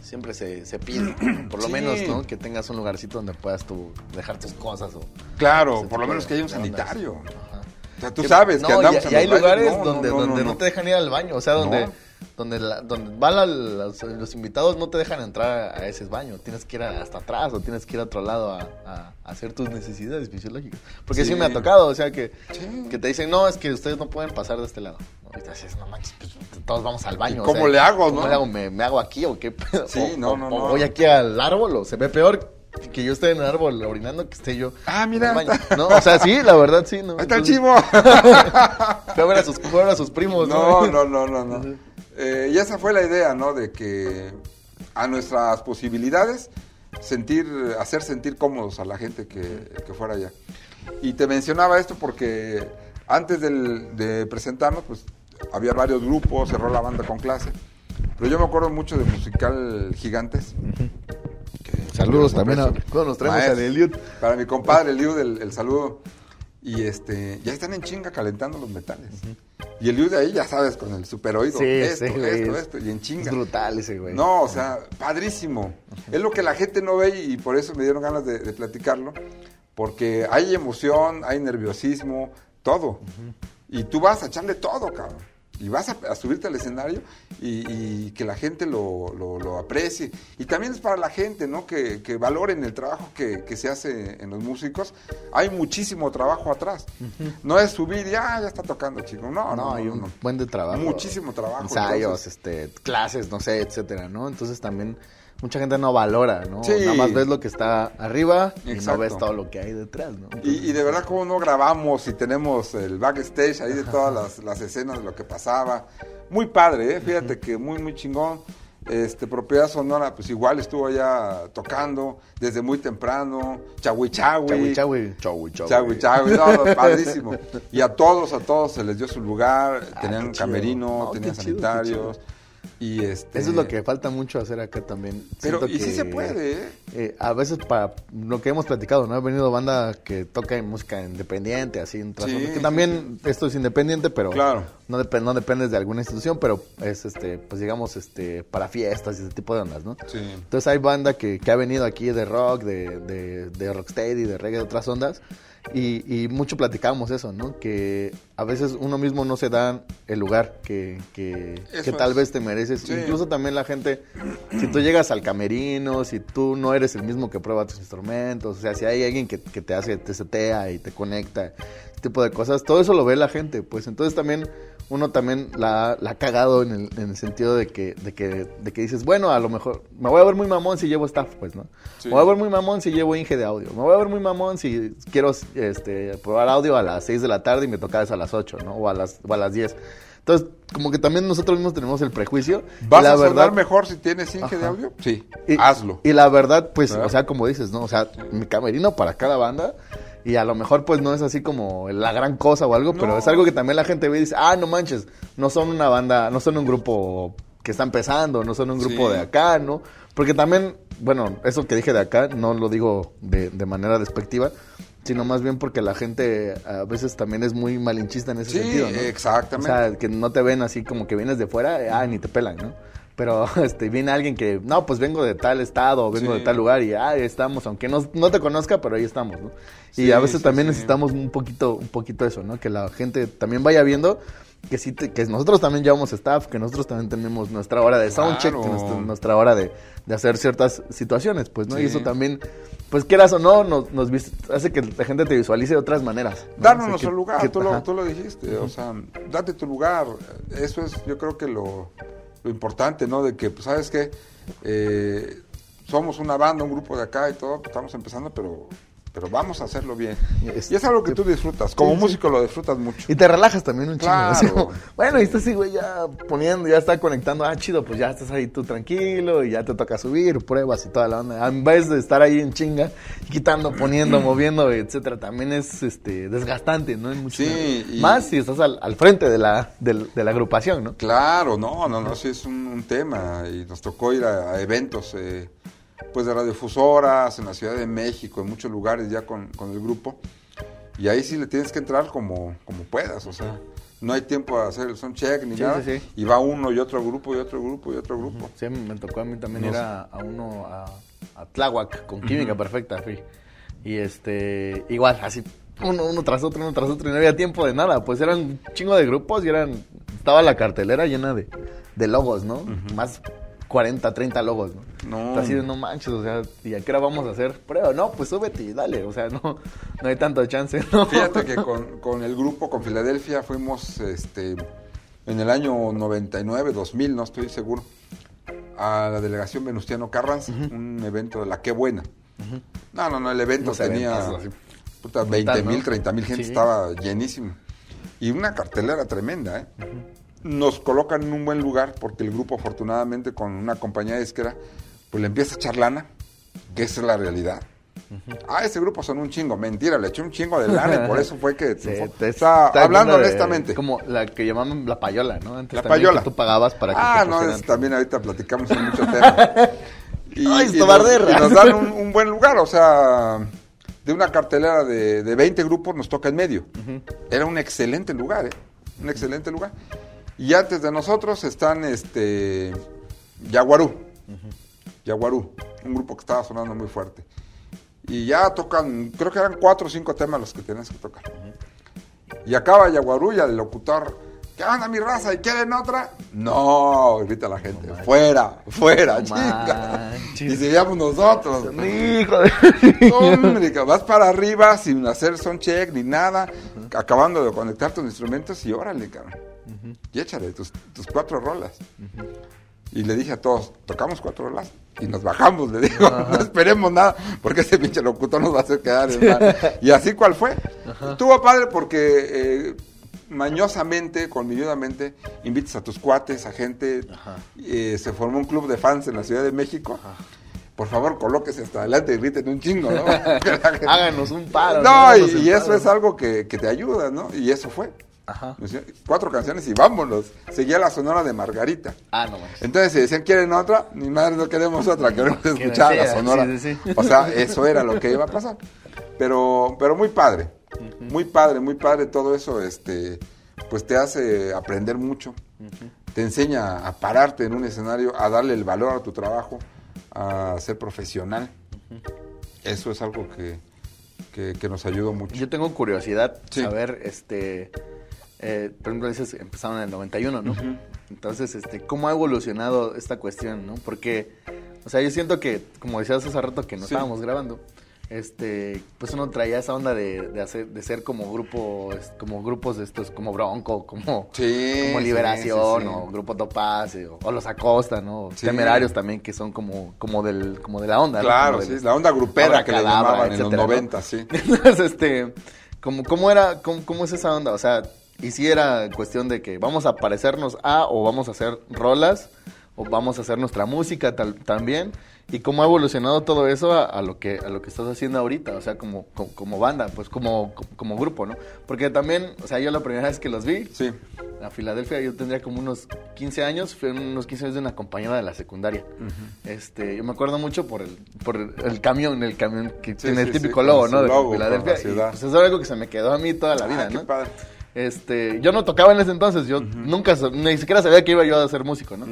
Siempre se, se pide, por lo Sí. menos, ¿no? Que tengas un lugarcito donde puedas tú dejar tus cosas o... Claro, por lo menos de- que haya un sanitario. Ajá. O sea, tú Que- sabes no, que andamos y, en y hay lugares No, no, donde, no, donde no, no, te dejan ir al baño, o sea, donde, No. Donde, la- donde van la- los, los invitados no te dejan entrar a ese baño, tienes que ir hasta atrás o tienes que ir a otro lado a, a- a hacer tus necesidades fisiológicas. Porque sí. Sí. me ha tocado, o sea, que, Sí. que te dicen, no, es que ustedes no pueden pasar de este lado. Y te dices, no manches, pues, todos vamos al baño. ¿Y o cómo sea, le hago, ¿cómo no? le hago? ¿Me, me hago aquí o qué pedo? Sí, O- no, o- no, voy aquí al árbol o se ve peor que yo esté en el árbol orinando que esté yo. Ah, mira, en el baño. No, o sea, sí, la verdad, sí. ¿no? Ahí está el chivo. Fue a ver a sus, a primos, No, ¿no? no, no, no, no. Eh, y esa fue la idea, ¿no? De que a nuestras posibilidades sentir, hacer sentir cómodos a la gente que, que fuera allá. Y te mencionaba esto porque antes del- de presentarnos, pues había varios grupos, cerró la banda con clase. Pero yo me acuerdo mucho de musical Gigantes. que- Saludos también a- cuando nos traemos al Eliud. Para mi compadre Eliud, el, el saludo. Y este, ya están en chinga calentando los metales. Y Eliud de ahí, ya sabes, con el super oído. Sí, esto, sí, esto, es- esto, y en chinga. Es brutal ese, güey. No, o sea, padrísimo. Es lo que la gente no ve y por eso me dieron ganas de, de platicarlo. Porque hay emoción, hay nerviosismo, todo. Y tú vas a echarle todo, cabrón. Y vas a, a subirte al escenario y, y que la gente lo, lo- lo aprecie. Y también es para la gente, ¿no? Que, que valoren el trabajo que, que se hace en los músicos. Hay muchísimo trabajo atrás. No es subir y, ah, ya está tocando, chico. No, no, No, no. hay no, un no. buen de trabajo. Muchísimo trabajo. Ensayos, entonces- este, clases, no sé, etcétera, ¿no? Entonces también mucha gente no valora, ¿no? Sí. Nada más ves lo que está arriba y no ves todo lo que hay detrás, ¿no? Y, y de verdad, cómo no grabamos y tenemos el backstage ahí de todas las, las escenas de lo que pasaba. Muy padre, ¿eh? fíjate que muy, muy chingón. Este, Propiedad Sonora, pues igual estuvo allá tocando desde muy temprano. Chagui Chagui. Chagui, no, no, padrísimo. Y a todos, a todos se les dio su lugar. Ah, tenían qué chido. camerino, No, tenían chido, sanitarios. Y este... Eso es lo que falta mucho hacer acá también. Pero, Siento y sí se puede, ¿eh? eh, a veces para lo que hemos platicado, ¿no? Ha venido banda que toca música independiente, así Sí, que sí, también esto es independiente, pero Claro. no, dep- no dependes de alguna institución, pero es este, pues digamos, este, para fiestas y ese tipo de ondas, ¿no? Sí. Entonces hay banda que, que ha venido aquí de rock, de, de, de rocksteady, de reggae, de otras ondas. Y, y mucho platicamos eso, ¿no? Que a veces uno mismo no se da el lugar que, que, tal vez te mereces. Sí. Incluso también la gente, si tú llegas al camerino, si tú no eres el mismo que prueba tus instrumentos, o sea, si hay alguien que, que te hace, te setea y te conecta, ese tipo de cosas, todo eso lo ve la gente, pues entonces también uno también la, la ha cagado en el, en el sentido de que, de, que, de que dices, bueno, a lo mejor me voy a ver muy mamón si llevo staff, pues, ¿no? Sí. Me voy a ver muy mamón si llevo Inge de audio. Me voy a ver muy mamón si quiero este, probar audio a las 6 de la tarde y me toca eso a las 8, ¿no? O a las, o a las 10. Entonces, como que también nosotros mismos tenemos el prejuicio. ¿Vas la a sonar verdad, mejor si tienes Inge de audio? Sí, y, hazlo. Y la verdad, pues, ¿Verdad? o sea, como dices, ¿no? O sea, mi camerino para cada banda. Y a lo mejor, pues, no es así como la gran cosa o algo, pero es algo que también la gente ve y dice, ah, no manches, no son una banda, no son un grupo que está empezando, no son un grupo Sí. de acá, ¿no? Porque también, bueno, eso que dije de acá, no lo digo de, de manera despectiva, sino más bien porque la gente a veces también es muy malinchista en ese Sí, sentido, ¿no? exactamente. O sea, que no te ven así como que vienes de fuera, ah, ni te pelan, ¿no? Pero este, viene alguien que, no, pues vengo de tal estado, vengo Sí. de tal lugar y ah, ahí estamos, aunque no, no te conozca, pero ahí estamos, ¿no? y Sí, a veces sí, también necesitamos un poquito, un poquito eso, ¿no? Que la gente también vaya viendo que sí, te- que nosotros también llevamos staff, que nosotros también tenemos nuestra hora de soundcheck, Claro. nuestra, nuestra hora de, de hacer ciertas situaciones, pues, ¿no? Y eso también, pues quieras o no, nos, nos hace que la gente te visualice de otras maneras. ¿no? Darnos O sea, nuestro lugar, que- tú, lo, tú lo dijiste, o sea, date tu lugar. Eso es, yo creo que lo, lo importante, ¿no? De que, pues, ¿sabes qué? Eh, somos una banda, un grupo de acá y todo, pues, estamos empezando, pero, pero vamos a hacerlo bien. Es- y es algo que tú disfrutas, como Sí, sí. músico lo disfrutas mucho. Y te relajas también un chingo. Claro. bueno, y estás así, güey, ya poniendo, ya está conectando. Ah, chido, pues ya estás ahí tú tranquilo y ya te toca subir, pruebas y toda la onda. En vez de estar ahí en chinga, quitando, poniendo, moviendo, etcétera, también es este desgastante, ¿no? En muchos Sí, y- Más si estás al, al frente de la, del- de la agrupación, ¿no? Claro, no, no, no, sí es un, un tema y nos tocó ir a, a eventos eh, pues de radiofusoras en la Ciudad de México, en muchos lugares ya con, con el grupo y ahí sí le tienes que entrar como, como puedas, o sea, no hay tiempo a hacer el soundcheck ni Sí, nada sí, sí. y va uno y otro grupo y otro grupo y otro grupo. Sí, me tocó a mí también No ir a, a uno a, a Tláhuac con química perfecta, fui. Y este, igual, así, uno, uno tras otro, uno tras otro, y no había tiempo de nada. Pues eran un chingo de grupos y eran, estaba la cartelera llena de, de logos, ¿no? Más 40, 30 logos, ¿no? No. Así de no manches, o sea, ¿y a qué hora vamos a hacer prueba? No, pues súbete y dale, o sea, no, no hay tanto chance, ¿no? Fíjate que con, con el grupo, con Filadelfia, fuimos este, en el año 99, 2000, no estoy seguro, a la delegación Venustiano Carranza, un evento de la Qué Buena. No, no, no, el evento tenía eventazos así. puta, Brutal, 20 mil, ¿no? 30 mil gente, Sí. estaba llenísimo. Y una cartelera tremenda, ¿eh? Nos colocan en un buen lugar porque el grupo, afortunadamente, con una compañía disquera, pues le empieza a echar lana, que esa es la realidad. Ah, ese grupo son un chingo. Mentira, le eché un chingo de lana y por eso fue que... Sí, te sea, está hablando de- honestamente. Como la que llamaban la payola, ¿no? Antes La también payola. que tú pagabas para que Ah, te no, es- también ahorita platicamos en mucho tema. Y, Ay, y nos, y nos dan un, un buen lugar, o sea, de una cartelera de, de 20 grupos nos toca en medio. Era un excelente lugar, ¿eh? Un excelente lugar. Y antes de nosotros están este Yaguarú. Yaguarú, un grupo que estaba sonando muy fuerte. Y ya tocan, creo que eran cuatro o cinco temas los que tenías que tocar. Y acaba Yaguarú y al locutor, ¿qué onda mi raza? ¿Y quieren otra? No, grita la gente, fuera, fuera, No manches. Y seguíamos nosotros. Hijo de... Vas para arriba sin hacer soundcheck ni nada, acabando de conectar tus instrumentos y órale, cabrón. Y échale tus, tus cuatro rolas. Y le dije a todos, tocamos cuatro rolas y nos bajamos, le digo, no esperemos nada, porque ese pinche locutor nos va a hacer quedar en mal. Y así cual fue. Estuvo padre porque eh, mañosamente, colmilludamente, invitas a tus cuates, a gente, eh, se formó un club de fans en la Ciudad de México. Por favor, colóquese hasta adelante y griten un chingo, ¿no? Háganos un paro. no, y, eso es algo que, que te ayuda, ¿no? Y eso fue. Ajá. Cuatro canciones y vámonos. Seguía la sonora de Margarita. Ah, no manches. Entonces, si decían, ¿quieren otra? Ni madre, no queremos otra, queremos escuchar la sonora. sí, sí, sí. O sea, eso era lo que iba a pasar. Pero, pero muy padre, muy padre, muy padre todo eso, este, pues te hace aprender mucho, te enseña a pararte en un escenario, a darle el valor a tu trabajo, a ser profesional. Eso es algo que, que, que nos ayudó mucho. Yo tengo curiosidad Sí. saber, este, eh, por ejemplo, dices, empezaron en el 91, ¿no? Entonces, este, ¿cómo ha evolucionado esta cuestión, no? Porque, o sea, yo siento que, como decías hace rato que no Sí. estábamos grabando, este, pues uno traía esa onda de, de hacer, de ser como grupo, como grupos de estos, como Bronco, como, Sí, como Liberación, sí, sí. o Grupo Topaz, eh, o, o los Acosta, ¿no? Temerarios también, que son como, como del, como de la onda, ¿no? Claro, Como del- sí, la onda grupera que le Abracadabra, llamaban en los etcétera, ¿no? 90, sí. Entonces, este, ¿cómo, cómo era, cómo, cómo es esa onda? O sea, y si era cuestión de que vamos a parecernos a o vamos a hacer rolas o vamos a hacer nuestra música tal- también y cómo ha evolucionado todo eso a, a lo que a lo que estás haciendo ahorita, o sea, como, como, como banda, pues como, como, como grupo, ¿no? Porque también, o sea, yo la primera vez que los vi, Sí, a Filadelfia yo tendría como unos 15 años, fue unos 15 años de una compañera de la secundaria. Este, yo me acuerdo mucho por el, por el, el camión, el camión que tiene el sí, típico sí, logo, ¿no? su De logo, Filadelfia. y, pues es algo que se me quedó a mí toda la vida, Ah, qué ¿no? padre. Este, yo no tocaba en ese entonces, yo nunca, sa- ni siquiera sabía que iba yo a ser músico, ¿no?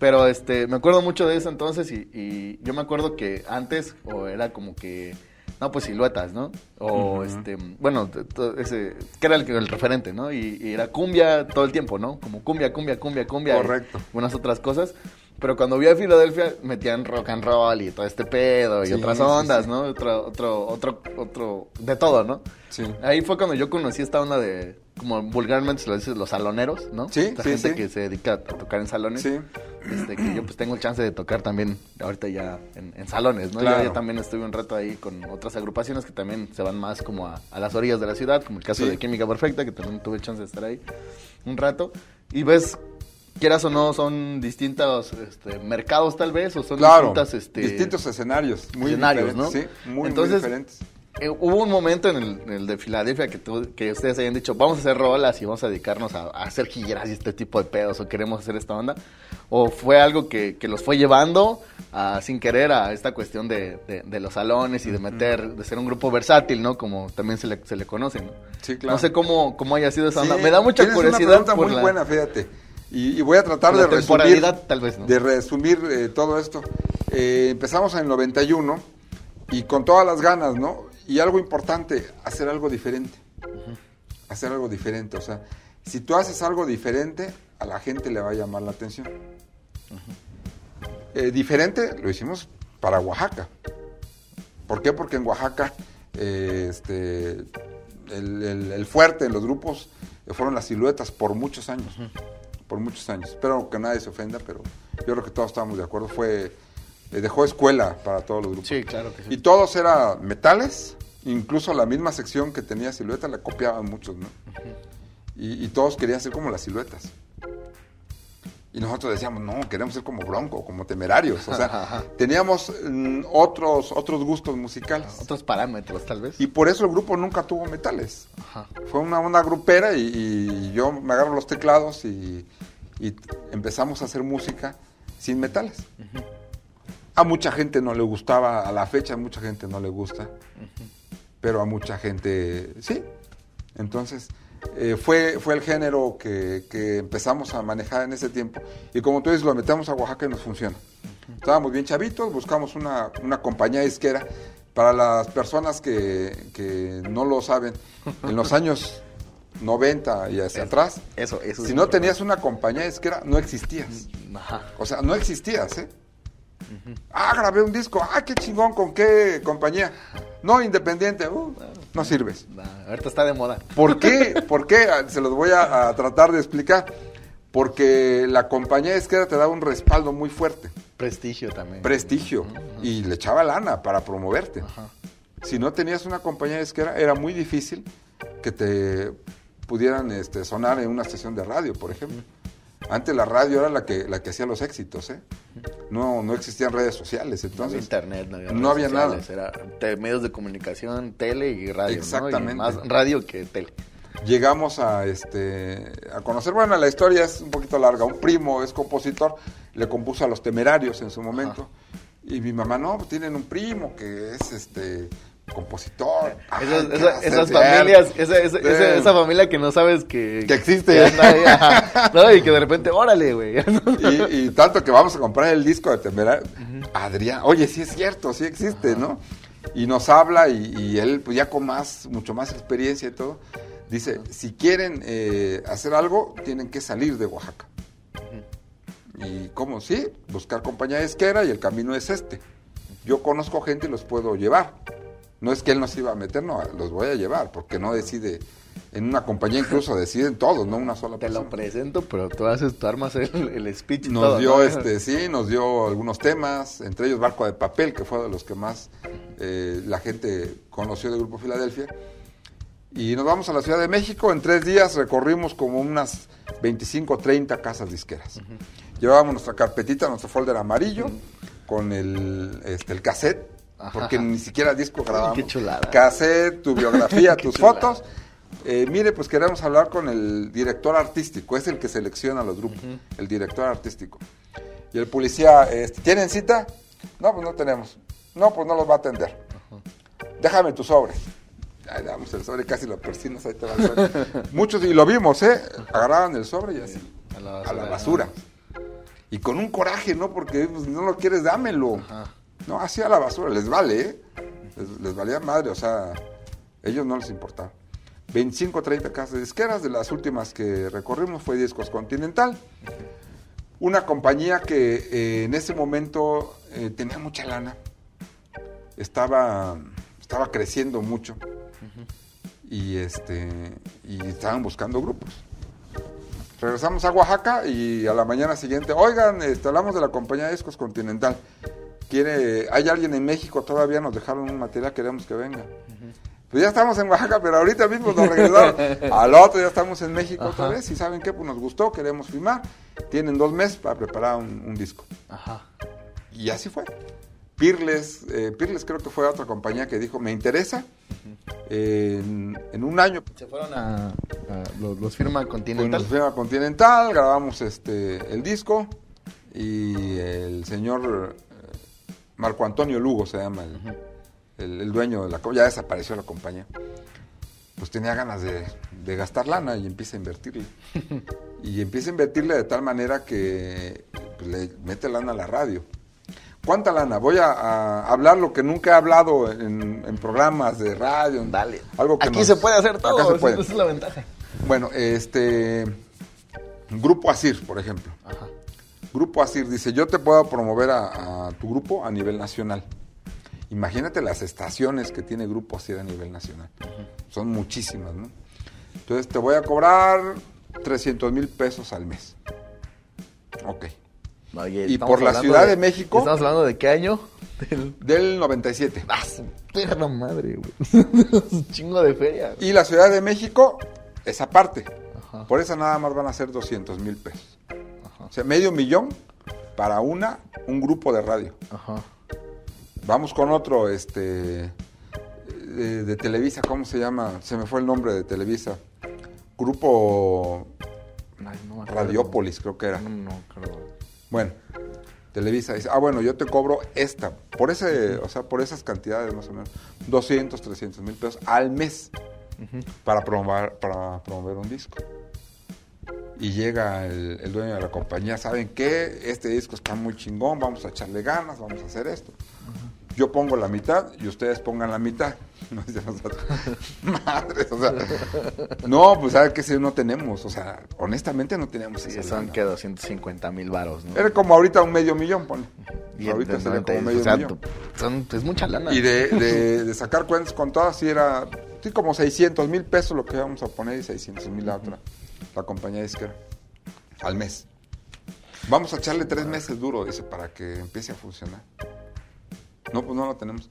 Pero este, me acuerdo mucho de eso entonces y, y yo me acuerdo que antes, o era como que, no, pues siluetas, ¿no? O este, bueno, ese, que era el, el referente, ¿no? Y, y era cumbia todo el tiempo, ¿no? Como cumbia, cumbia, cumbia, cumbia. y Correcto. unas otras cosas. Pero cuando vi a Filadelfia metían rock and roll y todo este pedo y Sí, otras ondas, sí. ¿no? Otro, otro, otro, otro, de todo, ¿no? Sí. Ahí fue cuando yo conocí esta onda de, como vulgarmente se lo dices, los saloneros, ¿no? Sí, sí, gente que se dedica a tocar en salones. Sí. Este, que yo pues tengo el chance de tocar también ahorita ya en, en salones, ¿no? Claro. Yo ya también estuve un rato ahí con otras agrupaciones que también se van más como a, a las orillas de la ciudad, como el caso de Química Perfecta, que también tuve chance de estar ahí un rato. Y ves, quieras o no, son distintos este, mercados tal vez, o son Claro, distintas... Este, distintos escenarios, muy escenarios, ¿no? sí, muy, Entonces, muy diferentes. eh, hubo un momento en el, en el de Filadelfia que, tú- que ustedes hayan dicho, vamos a hacer rolas y vamos a dedicarnos a, a hacer giras y este tipo de pedos, o queremos hacer esta onda. O fue algo que, que los fue llevando a, sin querer a esta cuestión de, de- de los salones y de meter, de ser un grupo versátil, ¿no? Como también se le, se le conoce, ¿no? Sí, claro. No sé cómo, cómo haya sido esa onda. Sí, Me da mucha curiosidad. Una pregunta por muy la- buena, fíjate. Y, y voy a tratar la de resumir, tal vez, ¿no? de resumir eh, todo esto. Eh, empezamos en el 91 y con todas las ganas, ¿no? Y algo importante, hacer algo diferente. Hacer algo diferente. O sea, si tú haces algo diferente, a la gente le va a llamar la atención. Eh, diferente lo hicimos para Oaxaca. ¿Por qué? Porque en Oaxaca eh, este, el, el- el fuerte en los grupos fueron las siluetas por muchos años. Por muchos años. Espero que nadie se ofenda, pero yo creo que todos estábamos de acuerdo. Fue, dejó escuela para todos los grupos. Sí, claro que sí. Y todos eran metales, incluso la misma sección que tenía silueta la copiaban muchos, ¿no? y, y todos querían ser como las siluetas. Y nosotros decíamos, no, queremos ser como Bronco, como temerarios. O sea, Ajá. teníamos mm, otros, otros gustos musicales. Otros parámetros, tal vez. Y por eso el grupo nunca tuvo metales. Ajá. Fue una onda grupera y, y yo me agarro los teclados y, y empezamos a hacer música sin metales. A mucha gente no le gustaba, a la fecha a mucha gente no le gusta, pero a mucha gente sí. Entonces, eh, fue, fue el género que, que empezamos a manejar en ese tiempo. Y como tú dices, lo metemos a Oaxaca y nos funciona. Estábamos bien chavitos, buscamos una, una compañía disquera. Para las personas que, que no lo saben, en los años 90 y hacia atrás, Eso, eso. si no tenías una compañía disquera, no existías. Ajá. O sea, no existías, ¿eh? Ah, grabé un disco. Ah, qué chingón, ¿con qué compañía? No, independiente. Uh, no sirves. Nah, ahorita está de moda. ¿Por qué? ¿Por qué? Ah, Se los voy a, a tratar de explicar. Porque la compañía disquera te da un respaldo muy fuerte, Prestigio también. prestigio, y le echaba lana para promoverte. Ajá. Si no tenías una compañía disquera, era muy difícil que te pudieran este, sonar en una estación de radio, por ejemplo. Antes la radio era la que, la que hacía los éxitos, ¿eh? No, no existían redes sociales, No había entonces... internet, no había, no redes había sociales, Era medios de comunicación, tele y radio. ¿no? Y Exactamente. más radio que tele. llegamos a este a conocer bueno la historia es un poquito larga un primo es compositor le compuso a los temerarios en su momento y mi mamá no tienen un primo que es este compositor Esas, ¿qué esa- va a hacer esas de familias, esa, esa, Sí. esa- esa familia que no sabes que, Que existe. que anda ahí, ajá, ¿no? Y que de repente, órale, güey. y, y tanto que vamos a comprar el disco de Temerario. Adrián, oye, sí es cierto, sí existe, ¿no? Y nos habla y, y él, pues ya con más, mucho más experiencia y todo, dice, si quieren eh, hacer algo, tienen que salir de Oaxaca. Y cómo sí, buscar compañía disquera y el camino es este. Yo conozco gente y los puedo llevar. No es que él nos iba a meter, no, los voy a llevar, porque no decide, en una compañía incluso deciden todos, no una sola Te persona. lo presento, pero tú haces, tú armas el, el speech Nos todo, dio ¿no? este, sí, nos dio algunos temas, entre ellos Barco de Papel, que fue de los que más eh, la gente conoció del Grupo Filadelfia. Y nos vamos a la Ciudad de México. En tres días recorrimos como unas 25 30 casas disqueras. Llevábamos nuestra carpetita, nuestro folder amarillo, con el, este, el cassette, porque ni siquiera disco grabamos. qué chulada. Cassette, tu biografía, tus chulada. fotos. Eh, mire, pues queremos hablar con el director artístico, es el que selecciona los grupos, el director artístico. Y el policía, este, ¿tienen cita? No, pues no tenemos. No, pues no los va a atender. Déjame tu sobre. Ahí damos el sobre, casi lo persinas, ahí te va el sobre. Muchos, y lo vimos, ¿eh? Agarraban el sobre y así, A la a la basura. basura. Y con un coraje, ¿no? Porque pues, no lo quieres, dámelo. No, así a la basura, les vale, ¿eh? Les, les valía madre, o sea, ellos no les importaba. 25, 30 casas disqueras, de las últimas que recorrimos fue Discos Continental. Una compañía que eh, en ese momento eh, tenía mucha lana, estaba, estaba creciendo mucho y, este, y estaban buscando grupos. Regresamos a Oaxaca y a la mañana siguiente, oigan, este, hablamos de la compañía de discos Continental. Quiere, hay alguien en México, todavía nos dejaron un material, queremos que venga. Pues ya estamos en Oaxaca, pero ahorita mismo nos regresaron. Al otro ya estamos en México otra vez y saben qué, pues nos gustó, queremos filmar. Tienen dos meses para preparar un, un disco. Ajá. Y así fue. Pirles, eh, Pirles creo que fue otra compañía que dijo, me interesa. Eh, en, en un año Se fueron a, a- los, los firma Pues Continental. nos fuimos a Continental, grabamos este el disco y el señor Marco Antonio Lugo se llama el, el- el dueño de la ya desapareció la compañía. Pues tenía ganas de, de gastar lana y empieza a invertirle. y empieza a invertirle de tal manera que pues, le mete lana a la radio. ¿Cuánta lana? Voy a, a hablar lo que nunca he hablado en, en programas de radio. en- Dale. Algo que Aquí nos- se puede hacer todo. puede. Esa es la ventaja. Bueno, este. Grupo Asir, por ejemplo. Ajá. Grupo Asir dice: Yo te puedo promover a, a tu grupo a nivel nacional. Imagínate las estaciones que tiene Grupo Asir a nivel nacional. Son muchísimas, ¿no? Entonces te voy a cobrar 300 mil pesos al mes. Ok. Oye, Y por la Ciudad de México- ¿Estamos hablando de qué año? Del... Del 97. ¡Ah, su perra madre, güey! Chingo de feria. güey. Y la Ciudad de México, esa parte. Ajá. Por esa nada más van a ser 200 mil pesos. O sea, medio millón para una, un grupo de radio. Ajá. Vamos con otro, este, de, de Televisa, ¿cómo se llama? Se me fue el nombre de Televisa. Grupo Ay, no. Radiopolis, creo que era. No, no, creo. Bueno, Televisa dice, ah, bueno, yo te cobro esta, por ese, o sea, por esas cantidades más o menos, 200, 300 mil pesos al mes para, promover, para promover un disco. Y llega el, el dueño de la compañía, ¿saben qué? Este disco está muy chingón, vamos a echarle ganas, vamos a hacer esto. Yo pongo la mitad y ustedes pongan la mitad. No, dice nosotros. Madres, o sea. No, pues ¿sabe qué? Si no tenemos, o sea, honestamente no tenemos Sí, esa son que 250 mil varos, ¿no? Era como ahorita un medio millón, pone. Y ahorita sería 90, como o medio sea, millón. son, es mucha lana. Y de, de- de sacar cuentas con todas, sí era sí, como 600 mil pesos lo que íbamos a poner y 600 mil la otra, la compañía disquera, al mes. Vamos a echarle tres meses duro, dice, para que empiece a funcionar. No, pues no lo tenemos.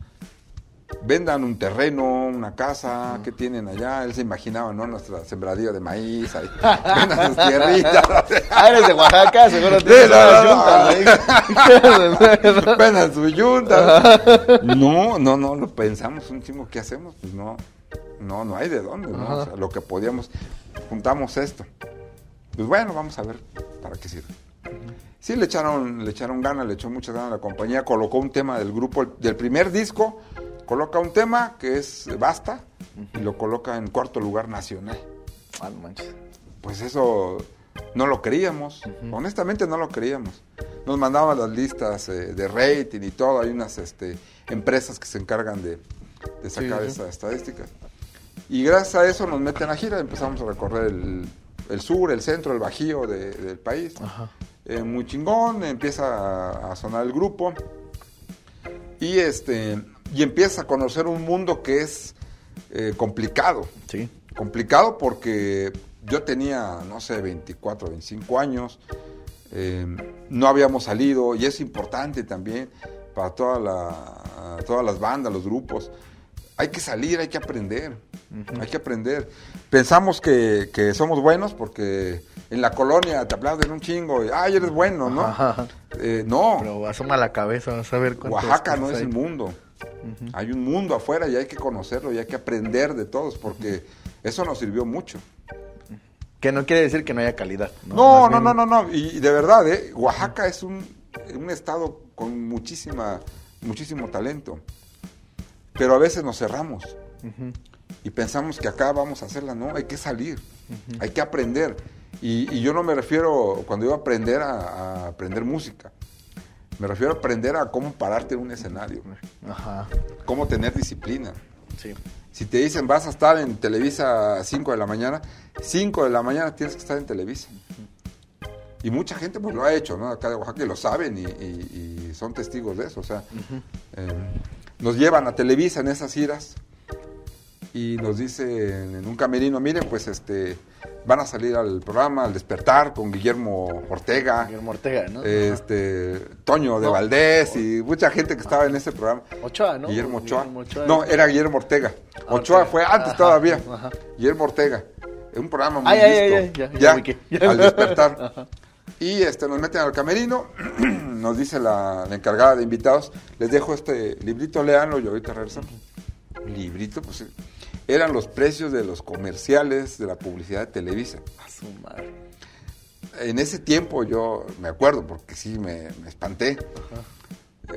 Vendan un terreno, una casa, ¿qué tienen allá? Él se imaginaba, ¿no? Nuestra sembradía de maíz, ahí. vendan sus tierritas. Ah, eres de Oaxaca, seguro tienes. Vendan su yunta. No, no, no, lo pensamos un chingo. ¿Qué hacemos? Pues no, no, no hay de dónde, ¿no? O sea, lo que podíamos, juntamos esto. Pues bueno, vamos a ver para qué sirve. Sí, le echaron, le echaron ganas, le echó muchas ganas a la compañía, colocó un tema del grupo, el- del primer disco, coloca un tema que es Basta y lo coloca en cuarto lugar nacional. Ah, no manches. Pues eso no lo creíamos, honestamente no lo creíamos. Nos mandaban las listas eh, de rating y todo, hay unas este, empresas que se encargan de, de sacar sí. esas estadísticas. Y gracias a eso nos meten a gira, empezamos a recorrer el, el sur, el centro, el bajío de- del país. Ajá. Eh, muy chingón, empieza a, a sonar el grupo. Y este y empiezas a conocer un mundo que es eh, complicado. Sí. Complicado porque yo tenía, no sé, 24, 25 años, eh, no habíamos salido y es importante también para toda la, todas las bandas, los grupos. Hay que salir, hay que aprender, hay que aprender. Pensamos que, que somos buenos porque en la colonia te aplauden un chingo y, ay, eres bueno, ¿no? Ajá. Eh, no, Pero asoma la cabeza, vas a ver Oaxaca no cosas es hay. el mundo. Hay un mundo afuera y hay que conocerlo y hay que aprender de todos porque eso nos sirvió mucho. Que no quiere decir que no haya calidad. No, No, no, no, no, no. Y, y de verdad, ¿eh? Oaxaca es un, un estado con muchísima, muchísimo talento. Pero a veces nos cerramos y pensamos que acá vamos a hacerla. No, hay que salir, hay que aprender. Y, y yo no me refiero, cuando digo aprender, a, a aprender música. Me refiero a aprender a cómo pararte en un escenario, Ajá. cómo tener disciplina. Sí. Si te dicen vas a estar en Televisa a 5 de la mañana, 5 de la mañana tienes que estar en Televisa. Y mucha gente pues lo ha hecho, ¿no? Acá de Oaxaca y lo saben y, y- y son testigos de eso. O sea, eh, nos llevan a Televisa en esas giras y nos dicen en un camerino, miren, pues este van a salir al programa al despertar con Guillermo Ortega, Guillermo Ortega, ¿no? este Toño de No. Valdés y mucha gente que estaba en ese programa. Ochoa, ¿no? Guillermo Ochoa. Guillermo Ochoa. No, era Guillermo Ortega. Ah, Ochoa fue antes Ajá, todavía. ajá. Guillermo Ortega. Es un programa muy Ay, ay, ay, ay, ya, ya ubiqué. al despertar. Y este, nos meten al camerino, nos dice la, la encargada de invitados, les dejo este librito, leanlo y ahorita regresamos. Librito, pues eran los precios de los comerciales de la publicidad de Televisa. A su madre. En ese tiempo yo me acuerdo, porque sí me, me espanté.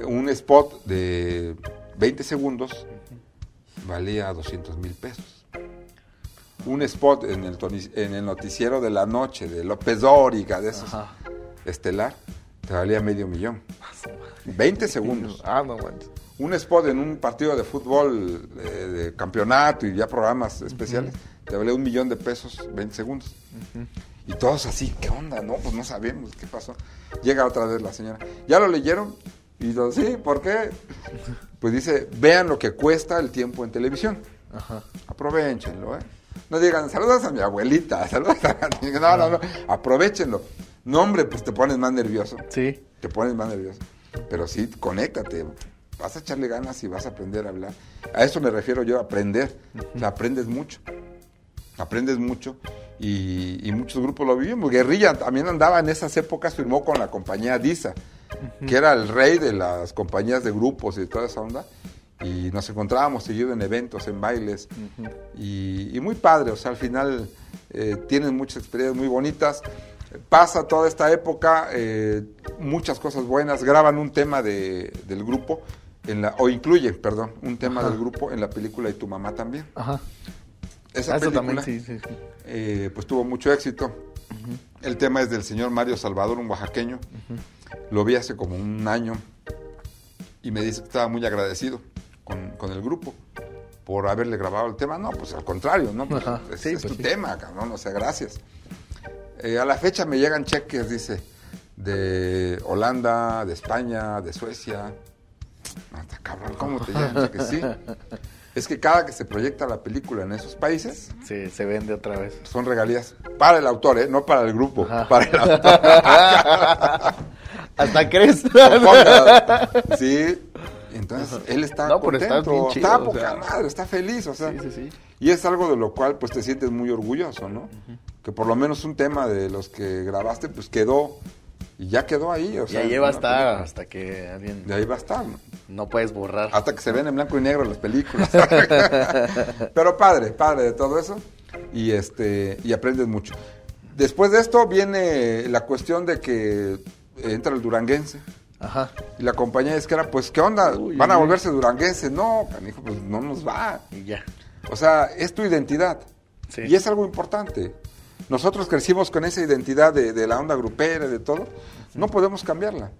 Un spot de 20 segundos valía 200 mil pesos. Un spot en el, toni- en el noticiero de la noche de López Dóriga, de esos Ajá. estelar, te valía medio millón. 20 segundos. Ah, no manches. Un spot en un partido de fútbol eh, de campeonato y ya programas especiales, te valía un millón de pesos 20 segundos. Y todos así, ¿qué onda? No, pues no sabemos qué pasó. Llega otra vez la señora. ¿Ya lo leyeron? Y yo, sí, ¿por qué? Pues dice, vean lo que cuesta el tiempo en televisión. Ajá. Aprovechenlo, ¿eh? No digan, saludas a mi abuelita, saludas a... No, no, no, aprovechenlo. No, hombre, pues te pones más nervioso Sí. te pones más nervioso. Pero sí, conéctate. Vas a echarle ganas y vas a aprender a hablar. A eso me refiero yo, aprender. O sea, aprendes mucho. Aprendes mucho. Y, y muchos grupos lo vivimos. Guerrilla también andaba en esas épocas, firmó con la compañía DISA, que era el rey de las compañías de grupos y toda esa onda. Y nos encontrábamos seguido en eventos, en bailes. y, y muy padre, o sea, al final eh, tienen muchas experiencias muy bonitas. Pasa toda esta época, eh, muchas cosas buenas, graban un tema de- del grupo, en la, o incluyen, perdón, un tema Ajá. del grupo en la película Y tu mamá también. Ajá. Esa Ah, Eso película, también, sí, sí, sí. eh, pues tuvo mucho éxito. El tema es del señor Mario Salvador, un oaxaqueño. Lo vi hace como un año y me dice que estaba muy agradecido con, con el grupo por haberle grabado el tema. No, pues al contrario, ¿no? Pues, Ajá, es, sí, es pues tu sí. tema, cabrón, o sea, gracias. Eh, a la fecha me llegan cheques, dice, de Holanda, de España, de Suecia. ¿Cómo te llegan cheques? Sí. Es que cada que se proyecta la película en esos países, Sí, se vende otra vez. son regalías para el autor, ¿eh? no para el grupo, Ajá. para el autor. ¿Hasta crees? Sí, entonces él está No, está contento, bien chido, está o poca sea. madre, está feliz, o sea, Sí, sí, sí. y es algo de lo cual pues te sientes muy orgulloso, ¿no? Que por lo menos un tema de los que grabaste pues quedó y ya quedó ahí, o Y sea, ahí va a estar hasta que alguien de ahí va a estar, ¿no? No puedes borrar. hasta que se ven en blanco y negro las películas. Pero padre, padre de todo eso y este y aprendes mucho. Después de esto viene la cuestión de que entra el duranguense Ajá. y la compañía disquera, pues ¿qué onda? Uy, ¿Van a volverse duranguense? No, canijo, pues no nos va. Y ya. O sea, es tu identidad. Sí. Y es algo importante. Nosotros crecimos con esa identidad de, de la onda grupera, de todo. No podemos cambiarla.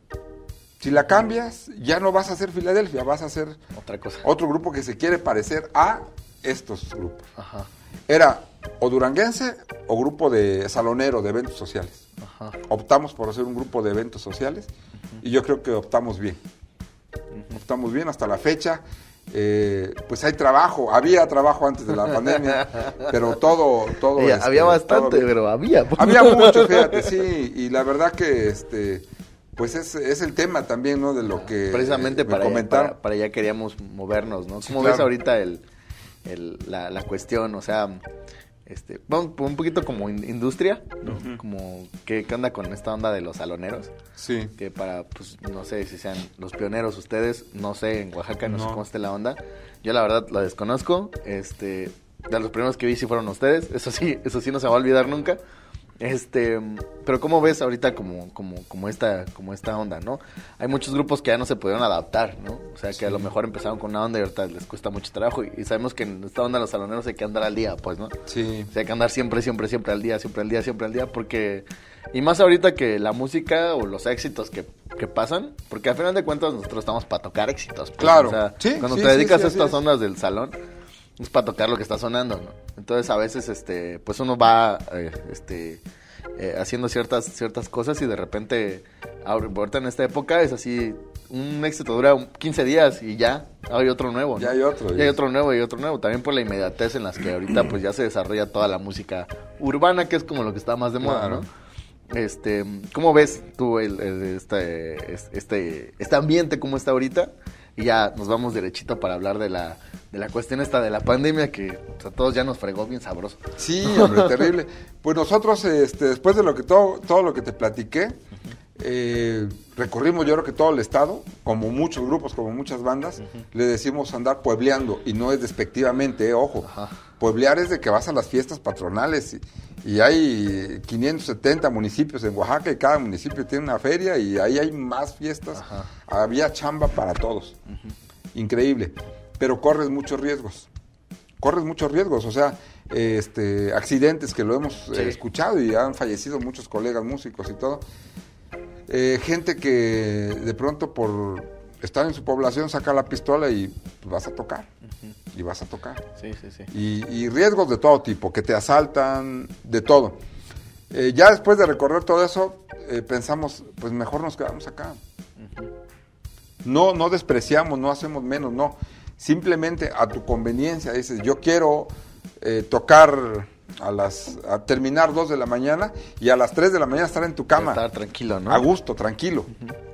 Si la cambias, ya no vas a ser Filadelfia, vas a ser Otra cosa. otro grupo que se quiere parecer a estos grupos. Ajá. Era o duranguense o grupo de salonero, de eventos sociales. Ajá. Optamos por hacer un grupo de eventos sociales y yo creo que optamos bien. Optamos bien hasta la fecha. eh, pues hay trabajo, había trabajo antes de la pandemia, pero todo, todo. había este, bastante, todo- pero había. había mucho, fíjate, sí, y la verdad que este, pues es, es el tema también, ¿no? De lo que Precisamente eh, me para, allá, para, para allá queríamos movernos, ¿no? Sí, ¿Cómo ves ahorita el, el- la, la cuestión? O sea, este, bueno, un poquito como in- industria, ¿no? Como, ¿qué, ¿qué onda con esta onda de los saloneros? Sí. Que para, pues, no sé si sean los pioneros ustedes, no sé, en Oaxaca, no, sé cómo esté la onda. Yo la verdad la desconozco, este, de los primeros que vi sí fueron ustedes, eso sí, eso sí no se va a olvidar nunca. Este, pero ¿cómo ves ahorita como, como, como esta, como esta onda, no? Hay muchos grupos que ya no se pudieron adaptar, ¿no? O sea, que a lo mejor empezaron con una onda y ahorita les cuesta mucho trabajo. Y, y sabemos que en esta onda los saloneros hay que andar al día, pues, ¿no? Sí. O sea, hay que andar siempre, siempre, siempre al día, siempre al día, siempre al día, porque... Y más ahorita que la música o los éxitos que, que pasan, porque al final de cuentas nosotros estamos para tocar éxitos. pues, Claro. O sea, Sí, cuando sí, te dedicas a estas es. ondas del salón, es para tocar lo que está sonando, ¿no? Entonces a veces, este, pues uno va, eh, este, eh, haciendo ciertas, ciertas cosas y de repente, ahor- ahorita en esta época es así, un éxito dura un- 15 días y ya, hay otro nuevo, ¿no? Ya hay otro, Ya hay otro nuevo y otro nuevo. También por la inmediatez en las que ahorita pues ya se desarrolla toda la música urbana, que es como lo que está más de moda, Claro. ¿no? Este, ¿cómo ves tú el, el- este, este, este ambiente cómo está ahorita? Y ya nos vamos derechito para hablar de la, de la cuestión esta de la pandemia que a todos ya nos fregó bien sabroso. Sí, hombre, terrible. Pues nosotros, este, después de lo que todo, todo lo que te platiqué, eh, recorrimos yo creo que todo el estado, como muchos grupos, como muchas bandas, le decimos andar puebleando, y no es despectivamente, eh, ojo. Ajá. Pueblear es de que vas a las fiestas patronales, y, y hay 570 municipios en Oaxaca, y cada municipio tiene una feria, y ahí hay más fiestas. Ajá. Había chamba para todos. Increíble. Pero corres muchos riesgos corres muchos riesgos, o sea, este, accidentes que lo hemos eh, escuchado y han fallecido muchos colegas músicos y todo. Eh, gente que de pronto por estar en su población saca la pistola y vas a tocar, y vas a tocar. Sí, sí, sí. Y, y riesgos de todo tipo, que te asaltan, de todo. Eh, ya después de recorrer todo eso, eh, pensamos, pues mejor nos quedamos acá. No, no despreciamos, no hacemos menos, no. Simplemente a tu conveniencia dices, yo quiero eh, tocar a las, a terminar dos de la mañana y a las 3 de la mañana estar en tu cama. Estar tranquilo, ¿no? A gusto, tranquilo.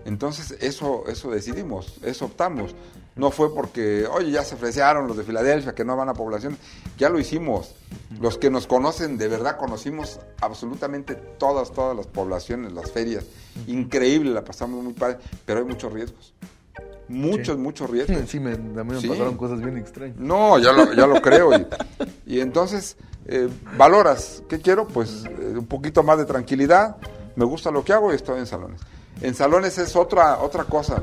Entonces, eso, eso decidimos, eso optamos. No fue porque, oye, ya se ofrecieron los de Filadelfia, que no van a población. Ya lo hicimos. Los que nos conocen, de verdad conocimos absolutamente todas, todas las poblaciones, las ferias. Increíble, la pasamos muy padre, pero hay muchos riesgos. Muchos, muchos riesgos. Sí, me, a mí me Sí. pasaron cosas bien extrañas. No, ya lo, ya lo creo. Y, y entonces, eh, valoras, ¿qué quiero? Pues eh, un poquito más de tranquilidad. Me gusta lo que hago y estoy en salones. En salones es otra, otra cosa.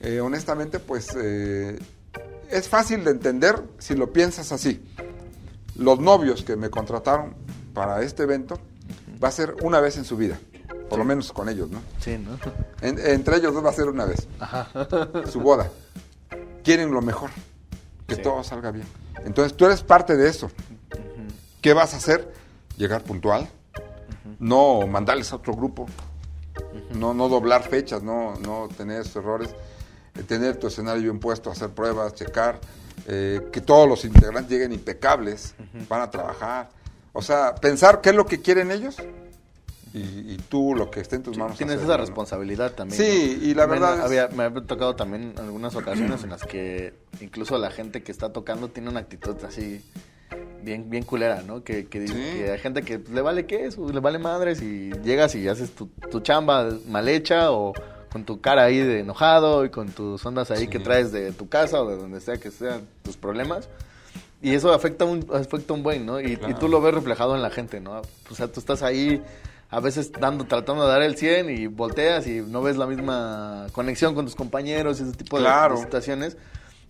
Eh, honestamente, pues eh, es fácil de entender si lo piensas así. Los novios que me contrataron para este evento va a ser una vez en su vida. Por lo menos con ellos, ¿no? Sí, ¿no? En- entre ellos dos va a ser una vez. Su boda. Quieren lo mejor. Que Sí. todo salga bien. Entonces tú eres parte de eso. ¿Qué vas a hacer? Llegar puntual. No mandarles a otro grupo. No, no doblar fechas, no, no tener esos errores. eh, tener tu escenario bien puesto, hacer pruebas, checar. eh, que todos los integrantes lleguen impecables. Van a trabajar. O sea, pensar qué es lo que quieren ellos. Y, y tú lo que esté en tus manos. Tienes esa ¿no? responsabilidad también. Sí, ¿no? y la También verdad es- me ha tocado también algunas ocasiones en las que incluso la gente que está tocando tiene una actitud así bien bien culera, ¿no? Que, que, Sí. que hay gente que le vale qué eso, le vale madres y llegas y haces tu, tu chamba mal hecha o con tu cara ahí de enojado y con tus ondas ahí Sí. que traes de tu casa o de donde sea que sean tus problemas. Y eso afecta un, afecta un buen, ¿no? Y, y Claro. tú lo ves reflejado en la gente, ¿no? O sea, tú estás ahí a veces dando, tratando de dar el 100 y volteas y no ves la misma conexión con tus compañeros y ese tipo de- Claro. de, situaciones.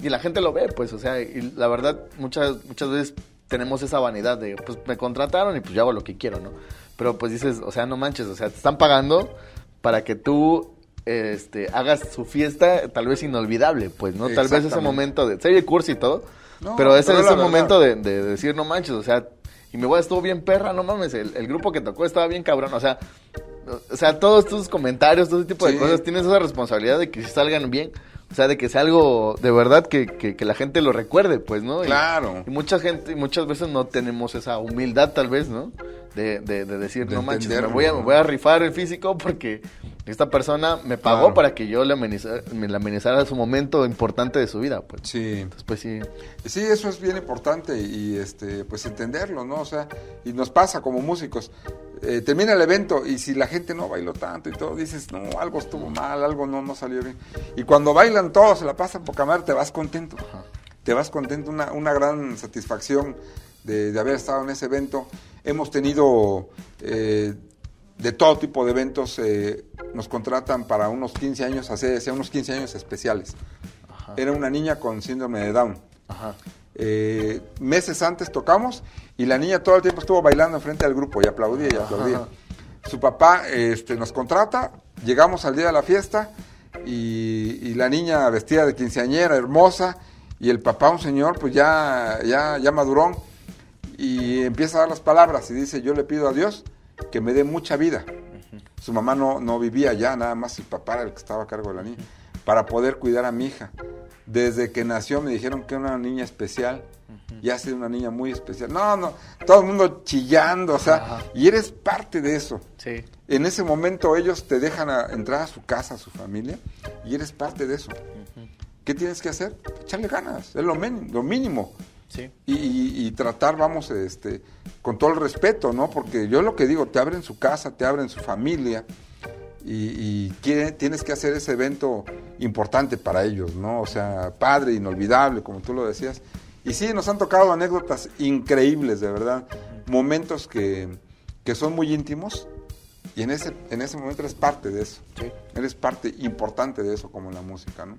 Y la gente lo ve, pues, o sea, y la verdad, muchas, muchas veces tenemos esa vanidad de, pues, me contrataron y pues yo hago lo que quiero, ¿no? Pero pues dices, o sea, no manches, o sea, te están pagando para que tú este, hagas su fiesta tal vez inolvidable, pues, ¿no? Tal vez ese momento de, serie cursi y todo, No, pero ese pero es el verdad. momento de, de decir, no manches, o sea, y mi boda estuvo bien perra, no mames, el, el grupo que tocó estaba bien cabrón, o sea, o sea, todos tus comentarios, todo ese tipo de Sí. cosas, tienes esa responsabilidad de que salgan bien. O sea, de que sea algo de verdad que, que, que la gente lo recuerde, pues, ¿no? Claro. Y, mucha gente, y muchas veces no tenemos esa humildad, tal vez, ¿no? De, de, de decir, De no manches, me voy, a, me voy a rifar el físico porque esta persona me pagó Claro. para que yo le amenizara, me le amenizara su momento importante de su vida, pues. Sí. Entonces, pues sí. Sí, eso es bien importante y este, pues entenderlo, ¿no? O sea, y nos pasa como músicos. eh, termina el evento y si la gente no bailó tanto y todo, dices, no, algo estuvo mal, algo no, no salió bien. Y cuando bailan todos, se la pasan poca madre, te vas contento. Te vas contento, una, una gran satisfacción de, de haber estado en ese evento. Hemos tenido eh, de todo tipo de eventos, eh, nos contratan para unos 15 años, hace, hace unos 15 años especiales. Era una niña con síndrome de Down. Ajá. Eh, meses antes tocamos y la niña todo el tiempo estuvo bailando enfrente del grupo y aplaudía y aplaudía. Su papá este, nos contrata, llegamos al día de la fiesta y, y la niña vestida de quinceañera, hermosa, y el papá, un señor, pues ya, ya, ya madurón, y empieza a dar las palabras y dice, yo le pido a Dios que me dé mucha vida. Su mamá no, no vivía ya, nada más el papá era el que estaba a cargo de la niña, para poder cuidar a mi hija. Desde que nació me dijeron que era una niña especial, y ha sido una niña muy especial. No, no, todo el mundo chillando, o sea, Ajá. y eres parte de eso. Sí. En ese momento ellos te dejan a- entrar a su casa, a su familia, y eres parte de eso. ¿Qué tienes que hacer? Echarle ganas, es lo, men- lo mínimo. Sí. Y, y- y tratar, vamos, este, con todo el respeto, ¿no? Porque yo lo que digo, te abren su casa, te abren su familia, y, y quiere- tienes que hacer ese evento importante para ellos, ¿no? O sea, padre, inolvidable, como tú lo decías. Y sí, nos han tocado anécdotas increíbles, de verdad, momentos que, que son muy íntimos, y en ese, en ese momento eres parte de eso. Sí. Eres parte importante de eso, como en la música, ¿no?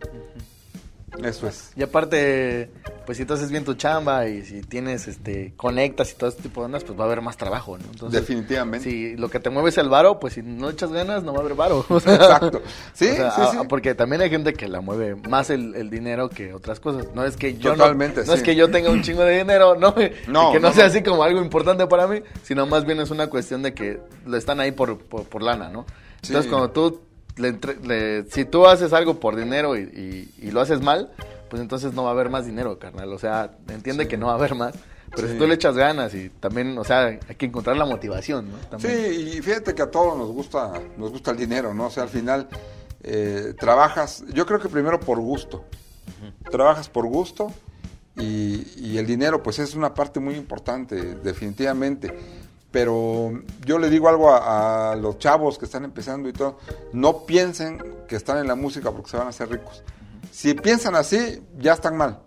Eso es. Y aparte, pues si tú haces bien tu chamba y si tienes, este, conectas y todo este tipo de ondas, pues va a haber más trabajo, ¿no? Entonces, Definitivamente. Si lo que te mueve es el varo, pues si no echas ganas, no va a haber varo. O sea, Exacto. Sí, o sea, sí, a- sí. a- Porque también hay gente que la mueve más el, el dinero que otras cosas. No es que yo Totalmente, no, es sí. que yo tenga un chingo de dinero, no, y No, que no, no, sea así como algo importante para mí, sino más bien es una cuestión de que lo están ahí por, por, por lana, ¿no? Entonces Sí. cuando tú le entre- le- si tú haces algo por dinero y, y- y lo haces mal, pues entonces no va a haber más dinero, carnal. O sea, entiende que no va a haber más. Pero Sí. si tú le echas ganas y también, o sea, hay que encontrar la motivación, ¿no? Sí, También. y fíjate que a todos nos gusta, nos gusta el dinero, ¿no? O sea, al final eh, trabajas, yo creo que primero por gusto. Trabajas por gusto y, y el dinero, pues es una parte muy importante, definitivamente. Pero yo le digo algo a, a los chavos que están empezando y todo, no piensen que están en la música porque se van a hacer ricos. Si piensan así, ya están mal.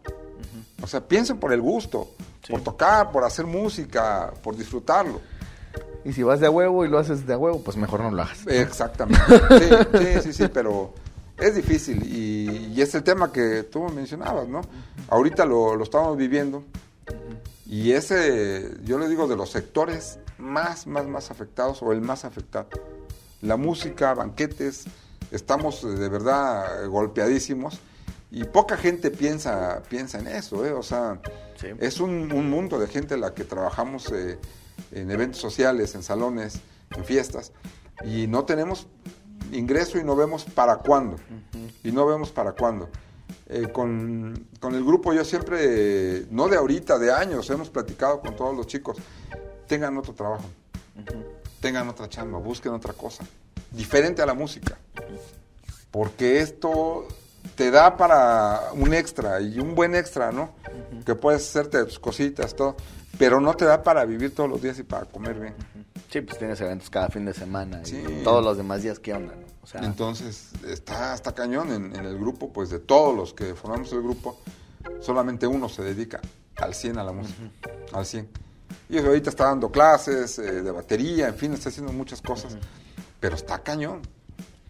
O sea, piensen por el gusto, Sí. por tocar, por hacer música, por disfrutarlo. Y si vas de a huevo y lo haces de a huevo, pues mejor no lo hagas. Exactamente. Sí, sí, sí, sí, pero es difícil y, y es el tema que tú mencionabas, ¿no? Ahorita lo, lo estamos viviendo y ese, yo le digo, de los sectores más, más, más afectados o el más afectado. La música, banquetes, estamos eh, de verdad eh, golpeadísimos y poca gente piensa, piensa en eso, ¿eh? O sea, Sí. es un, un mundo de gente la que trabajamos eh, en eventos sociales, en salones, en fiestas, y no tenemos ingreso y no vemos para cuándo. Y no vemos para cuándo. Eh, con, con el grupo yo siempre, no de ahorita, de años, hemos platicado con todos los chicos, tengan otro trabajo, tengan otra chamba, busquen otra cosa, diferente a la música. Porque esto te da para un extra y un buen extra, ¿no? Que puedes hacerte tus cositas, todo, pero no te da para vivir todos los días y para comer bien. Sí, pues tienes eventos cada fin de semana y todos los demás días, ¿qué onda? no? O sea, Entonces, está, está cañón en, en el grupo, pues de todos los que formamos el grupo, solamente uno se dedica al 100 a la música, al 100. Y ahorita está dando clases eh, de batería, en fin, está haciendo muchas cosas, pero está cañón,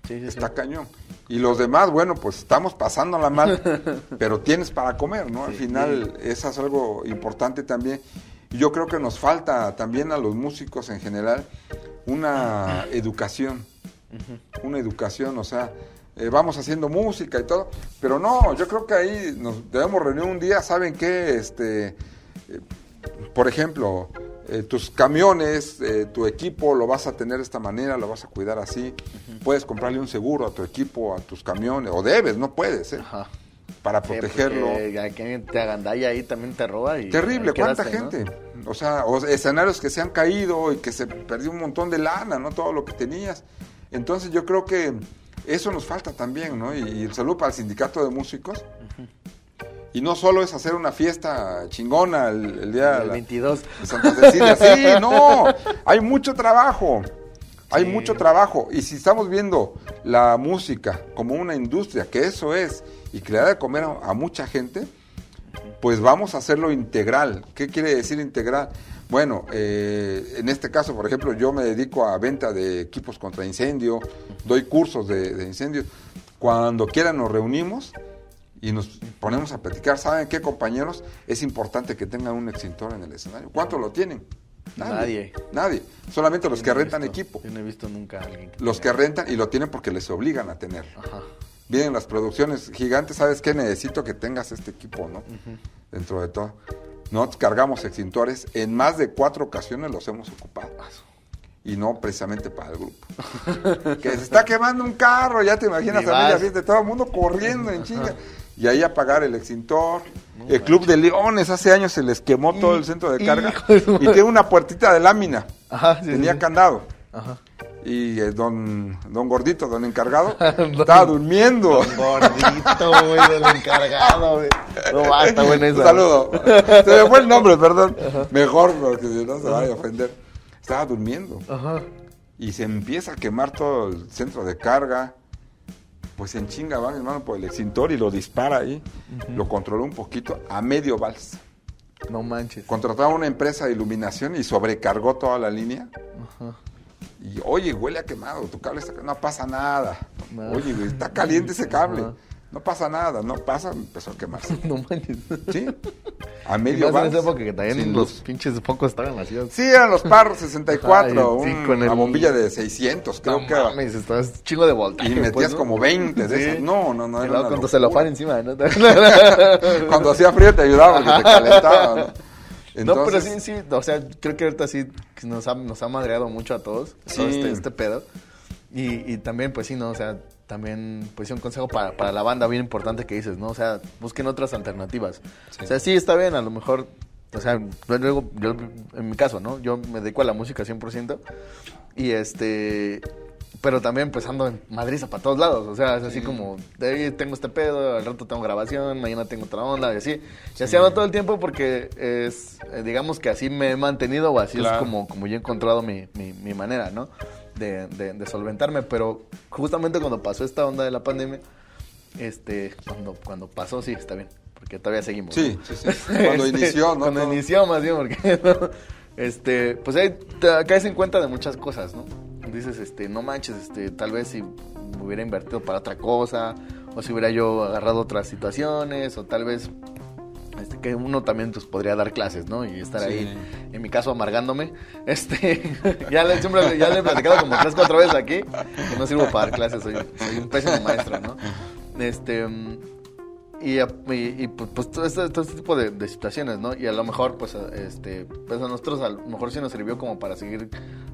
sí, sí, sí. está cañón. Y los demás, bueno, pues estamos pasándola mal, pero tienes para comer, ¿no? Al final, eso es algo importante también. Y yo creo que nos falta también a los músicos en general una educación, una educación, o sea, eh, vamos haciendo música y todo, pero no, yo creo que ahí nos debemos reunir un día, ¿saben qué? Este, eh, por ejemplo, eh, tus camiones, eh, tu equipo lo vas a tener de esta manera, lo vas a cuidar así. Puedes comprarle un seguro a tu equipo, a tus camiones, o debes, no puedes, ¿eh? Ajá. Para Sí, protegerlo. que te agandalla ahí también te roba y... Terrible, cuánta quedaste, ¿no? gente. O sea, o escenarios que se han caído y que se perdió un montón de lana, ¿no? Todo lo que tenías. Entonces yo creo que eso nos falta también, ¿no? Y, y el saludo para el sindicato de músicos. Y no solo es hacer una fiesta chingona el, el día El la- 22. de Santa Cecilia. Sí, no, hay mucho trabajo. Hay Sí. mucho trabajo. Y si estamos viendo la música como una industria, que eso es, y que le da de comer a, a mucha gente, pues vamos a hacerlo integral. ¿Qué quiere decir integral? Bueno, eh, en este caso, por ejemplo, yo me dedico a venta de equipos contra incendio, doy cursos de, de incendio. Cuando quieran nos reunimos y nos ponemos a platicar. ¿Saben qué, compañeros? Es importante que tengan un extintor en el escenario. ¿Cuánto lo tienen? Nadie. Nadie. Solamente los Yo que no rentan visto- equipo. Yo no he visto nunca a alguien Los que rentan y lo tienen porque les obligan a tener. Ajá. Vienen las producciones gigantes, ¿sabes qué? Necesito que tengas este equipo, ¿no? Dentro de todo. Nosotros cargamos extintores, en más de cuatro ocasiones los hemos ocupado. Y no precisamente para el grupo. que se está quemando un carro, ya te imaginas a vas. fiesta, todo el mundo corriendo en chinga. Y ahí apagar el extintor. el Club de Leones, hace años se les quemó todo el centro de carga. De Y tiene una puertita de lámina. Ajá, sí, Tenía sí. candado. Ajá. Y eh, don, don Gordito, don encargado, estaba durmiendo. Gordito, güey, del encargado, güey. No basta, güey, Un saludo. Se me fue el nombre, perdón. Mejor, porque si no se vaya a ofender. Estaba durmiendo. Ajá. Y se empieza a quemar todo el centro de carga. Pues en chinga va mi hermano por el extintor y lo dispara ahí. Lo controló un poquito a medio vals. No manches. Contrataba una empresa de iluminación y sobrecargó toda la línea. Ajá. Y oye, huele a quemado, tu cable está no pasa nada. Nada. Oye, güey, está caliente ese cable. No pasa nada, no pasa, empezó a quemarse. No manches. ¿Sí? A medio más en esa época que también los pinches focos estaban así. Sí, eran los Parros 64, Ajá, y sí, un- con el- una bombilla de 600, creo no que mames, estabas chingo de voltaje. Y metías pues, ¿no? como 20 de Sí. esas. No, no, no. Era con tu locura. celofán encima, ¿no? Cuando hacía frío te ayudaba porque te calentaba, ¿no? no, pero Entonces, sí, sí, o sea, creo que ahorita sí nos ha, nos ha madreado mucho a todos, Sí. todo este, este pedo. Y, y también, pues sí, ¿no? O sea, también, pues un consejo para, para la banda bien importante que dices, ¿no? O sea, busquen otras alternativas. O sea, sí, está bien, a lo mejor, o sea, luego, yo, en mi caso, ¿no? Yo me dedico a la música 100%. Y este, pero también pues ando en Madrid para todos lados, o sea, es así como, de ahí tengo este pedo, al rato tengo grabación, mañana tengo otra onda, y así. Y así ando todo el tiempo porque es, eh, digamos que así me he mantenido o así Claro. es como, como yo he encontrado mi, mi, mi manera, ¿no? De, de, de solventarme, pero justamente cuando pasó esta onda de la pandemia, este, cuando, cuando pasó, sí, está bien, porque todavía seguimos. Sí, ¿no? sí, sí. Cuando Este, inició, ¿no? Cuando inició más bien, porque ¿no? este, pues ahí te caes en cuenta de muchas cosas, ¿no? Dices, este, no manches, este, tal vez si me hubiera invertido para otra cosa, o si hubiera yo agarrado otras situaciones, o tal vez este, que uno también pues, podría dar clases, ¿no? Y estar Sí. ahí, en mi caso, amargándome. Este, ya, le, siempre, ya le he platicado como tres, cuatro veces aquí, que no sirvo para dar clases, soy, soy un pésimo maestro, ¿no? Este, y, y, y, pues, pues, todo, este, todo este tipo de, de situaciones, ¿no? Y a lo mejor, pues, este, pues a nosotros a lo mejor sí nos sirvió como para seguir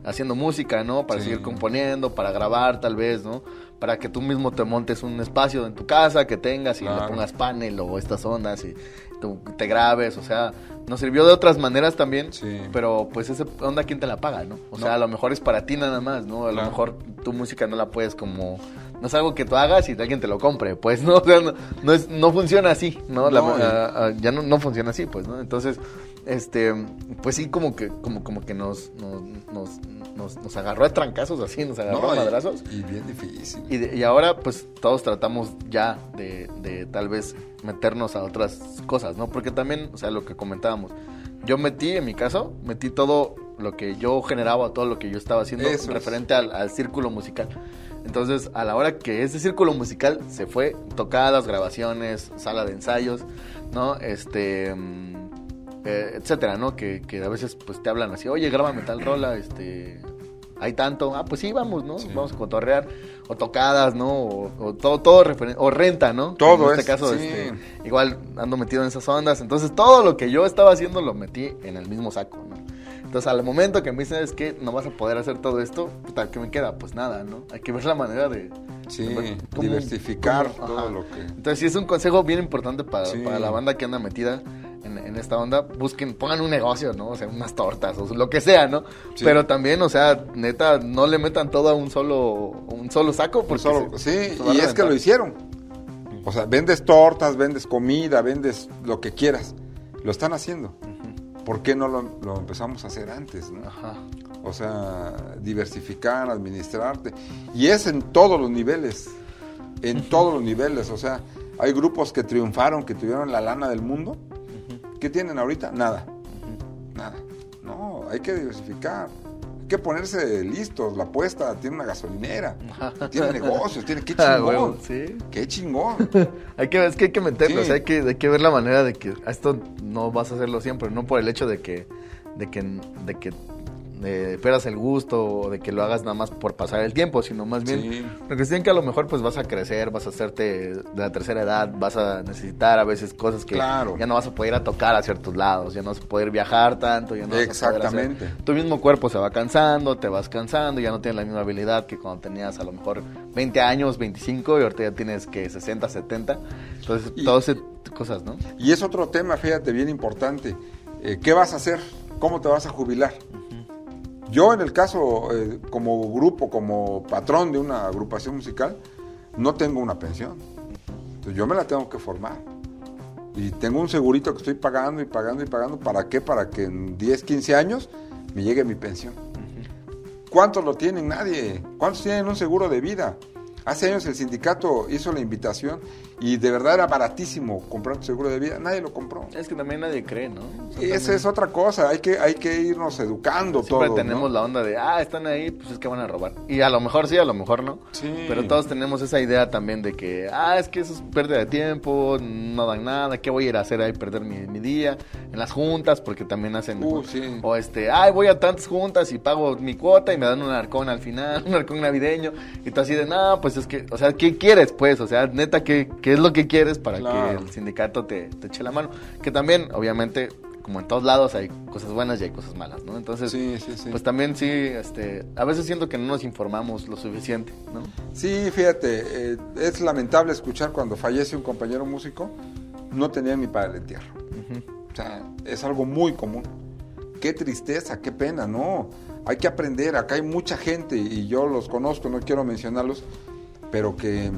haciendo música, ¿no? Para Sí. seguir componiendo, para grabar tal vez, ¿no? Para que tú mismo te montes un espacio en tu casa que tengas y le pongas panel o estas ondas y tú te grabes, o sea, nos sirvió de otras maneras también, Sí. pero pues esa onda, ¿quién te la paga, no? O sea, a lo mejor es para ti nada más, ¿no? A lo mejor tu música no la puedes como... No es algo que tú hagas y alguien te lo compre, pues, ¿no? O sea, no, no, es, no funciona así, ¿no? Ah, ah, ya no, no funciona así, pues, ¿no? Entonces, este, pues sí, como que, como, como que nos, nos, nos, nos, nos agarró a trancazos así, nos agarró No, a madrazos. Y, bien difícil. Y, de- y ahora, pues, todos tratamos ya de, de tal vez meternos a otras cosas, ¿no? Porque también, o sea, lo que comentábamos, yo metí, en mi caso, metí todo lo que yo generaba, todo lo que yo estaba haciendo Eso referente al, al círculo musical. Entonces, a la hora que ese círculo musical se fue, tocadas, grabaciones, sala de ensayos, ¿no? Este, mm, eh, etcétera, ¿no? Que, que a veces, pues, te hablan así, oye, grábame tal rola, este, hay tanto, ah, pues sí, vamos, ¿no? Sí. Vamos a cotorrear, o tocadas, ¿no? O, o todo, todo o renta, ¿no? Todo En este es, caso, sí. este, igual ando metido en esas ondas, entonces todo lo que yo estaba haciendo lo metí en el mismo saco, ¿no? Entonces, al momento que me dicen es que no vas a poder hacer todo esto, puta, ¿qué me queda? Pues nada, ¿no? Hay que ver la manera de... Sí, de ver cómo- diversificar cómo- todo lo que... Entonces, sí es un consejo bien importante para, Sí. para la banda que anda metida en, en esta onda. Busquen, pongan un negocio, ¿no? O sea, unas tortas o lo que sea, ¿no? Sí. Pero también, o sea, neta, no le metan todo a un solo, un solo saco. Porque solo- se- sí, se y es que lo hicieron. O sea, vendes tortas, vendes comida, vendes lo que quieras. Lo están haciendo. ¿Por qué no lo, lo empezamos a hacer antes? no? Ajá. O sea, diversificar, administrarte. Y es en todos los niveles. En todos los niveles. O sea, hay grupos que triunfaron, que tuvieron la lana del mundo. ¿Qué tienen ahorita? Nada. Nada. No, hay que diversificar. Hay que ponerse listos. La apuesta tiene una gasolinera. Tiene negocios. Tiene qué Ah, chingón. sí. Qué chingón. Hay que, es que hay que meterlo, Sí. o sea, hay que, hay que ver la manera de que a esto no vas a hacerlo siempre, no por el hecho de que, de que, de que eh, pierdas el gusto o de que lo hagas nada más por pasar el tiempo, sino más bien Sí. cuestión que a lo mejor pues vas a crecer, vas a hacerte de la tercera edad, vas a necesitar a veces cosas que Claro. ya no vas a poder ir a tocar a ciertos lados, ya no vas a poder viajar tanto, ya no vas a poder hacer- Exactamente. tu mismo cuerpo se va cansando, te vas cansando, ya no tienes la misma habilidad que cuando tenías a lo mejor 20 años, 25 y ahorita ya tienes que 60, 70. Entonces, Y- todas esas cosas, ¿no? Y es otro tema, fíjate, bien importante. Eh, ¿Qué vas a hacer? ¿Cómo te vas a jubilar? Yo en el caso, eh, como grupo, como patrón de una agrupación musical, no tengo una pensión. Entonces yo me la tengo que formar. Y tengo un segurito que estoy pagando y pagando y pagando. ¿Para qué? Para que en 10, 15 años me llegue mi pensión. ¿Cuántos lo tienen? Nadie. ¿Cuántos tienen un seguro de vida? Hace años el sindicato hizo la invitación y de verdad era baratísimo comprar tu seguro de vida. Nadie lo compró. Es que también nadie cree, ¿no? O sea, Y esa también es otra cosa. Hay que, hay que irnos educando Siempre todos, tenemos ¿no? la onda de, ah, están ahí, pues es que van a robar. Y a lo mejor sí, a lo mejor no. Sí. Pero todos tenemos esa idea también de que, ah, es que eso es pérdida de tiempo, no dan nada, ¿qué voy a ir a hacer ahí? Perder mi, mi día en las juntas, porque también hacen. Uh, sí. O este, ay, voy a tantas juntas y pago mi cuota y me dan un arcón al final, un arcón navideño. Y tú así de, no, pues es que, o sea, ¿qué quieres, pues? O sea, neta, ¿qué, qué es lo que quieres para Claro. que el sindicato te, te eche la mano? Que también, obviamente, como en todos lados, hay cosas buenas y hay cosas malas, ¿no? Entonces, Sí, sí, sí. pues también sí, este, a veces siento que no nos informamos lo suficiente, ¿no? Sí, fíjate, eh, es lamentable escuchar cuando fallece un compañero músico, no tenía ni para el entierro. O sea, es algo muy común. Qué tristeza, qué pena, no. Hay que aprender, acá hay mucha gente y yo los conozco, no quiero mencionarlos, pero que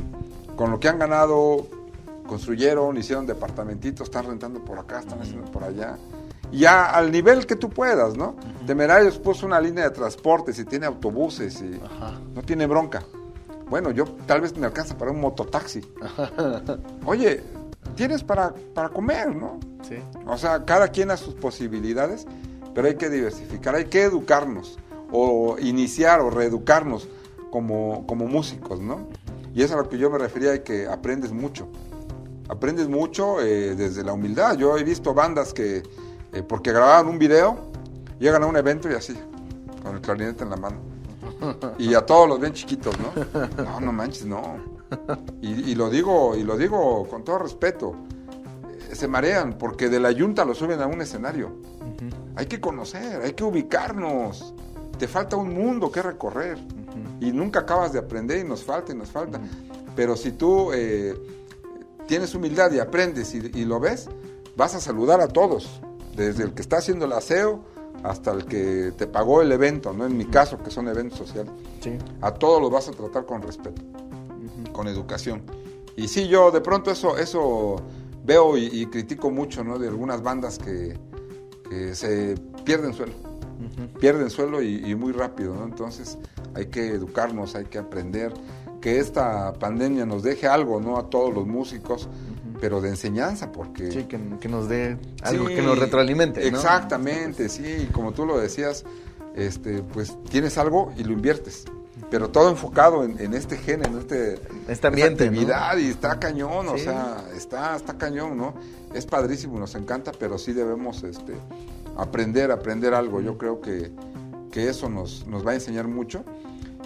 con lo que han ganado construyeron, hicieron departamentitos, están rentando por acá, están haciendo por allá. Y ya al nivel que tú puedas, ¿no? Temerarios puso una línea de transportes y tiene autobuses y Ajá. no tiene bronca. Bueno, yo tal vez me alcanza para un mototaxi. Oye, tienes para, para comer, ¿no? Sí. O sea, cada quien a sus posibilidades, pero hay que diversificar, hay que educarnos, o iniciar o reeducarnos como, como músicos, ¿no? Y es a lo que yo me refería, y que aprendes mucho. Aprendes mucho eh, desde la humildad. Yo he visto bandas que, eh, porque grababan un video, llegan a un evento y así, con el clarinete en la mano. Y a todos los ven chiquitos, ¿no? No, no manches, no. Y, y lo digo, y lo digo con todo respeto. Eh, Se marean porque de la yunta lo suben a un escenario. Hay que conocer, hay que ubicarnos. Te falta un mundo que recorrer. Y nunca acabas de aprender y nos falta y nos falta. Pero si tú eh, tienes humildad y aprendes y, y lo ves, vas a saludar a todos. Desde el que está haciendo el aseo hasta el que te pagó el evento, ¿no? En mi caso, que son eventos sociales. Sí. A todos los vas a tratar con respeto, con educación. Y sí, yo de pronto eso, eso veo y, y critico mucho, ¿no? De algunas bandas que, que se pierden suelo. Pierden suelo y, y muy rápido, ¿no? Entonces hay que educarnos, hay que aprender. Que esta pandemia nos deje algo, ¿no? A todos los músicos, pero de enseñanza, porque... Sí, que, que nos dé algo Sí, que nos retroalimente, ¿no? Exactamente, sí, como tú lo decías, este, pues tienes algo y lo inviertes. Pero todo enfocado en, en este gen, en este, Este ambiente, esta actividad, y está cañón, o sea, está, está cañón, ¿no? Es padrísimo, nos encanta, pero sí debemos este, aprender, aprender algo. Yo creo que, que eso nos, nos va a enseñar mucho.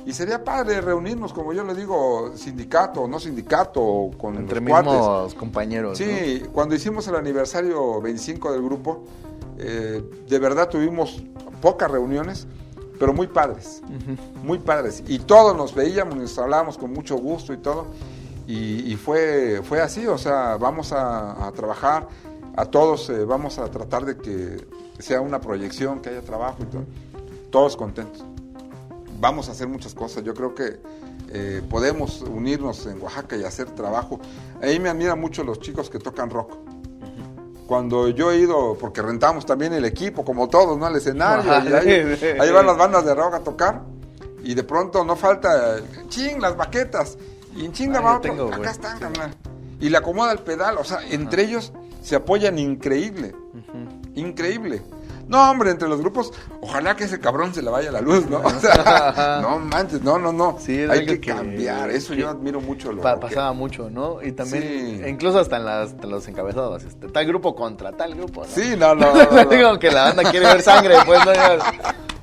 Y sería padre reunirnos, como yo le digo, sindicato o no sindicato, con Entre los cuates. mismos compañeros. Sí, cuando hicimos el aniversario 25 del grupo, Eh, de verdad tuvimos pocas reuniones, pero muy padres, muy padres. Y todos nos veíamos, nos hablábamos con mucho gusto y todo. Y, fue, fue así, o sea, vamos a, trabajar, a todos eh, vamos a tratar de que sea una proyección, que haya trabajo y todo. Todos contentos. Vamos a hacer muchas cosas. Yo creo que eh, podemos unirnos en Oaxaca y hacer trabajo. Ahí me admiran mucho los chicos que tocan rock. Cuando yo he ido, porque rentamos también el equipo, como todos, ¿no? Al escenario. ahí, van las bandas de rock a tocar. Y de pronto no falta, ching, las baquetas. Y en chinga va otro, acá están, Y le acomoda el pedal, o sea, entre ellos se apoyan increíble. Increíble. No, hombre, entre los grupos, ojalá que ese cabrón se le vaya la luz, ¿no? O sea, no manches, no, no, no. Sí, Hay que, cambiar. Eso yo admiro mucho. Lo pasaba mucho, ¿no? Y también, incluso hasta en, las, los encabezados, este, tal grupo contra tal grupo. ¿no? Sí, no, no. no, Digo que la banda quiere ver sangre, pues no.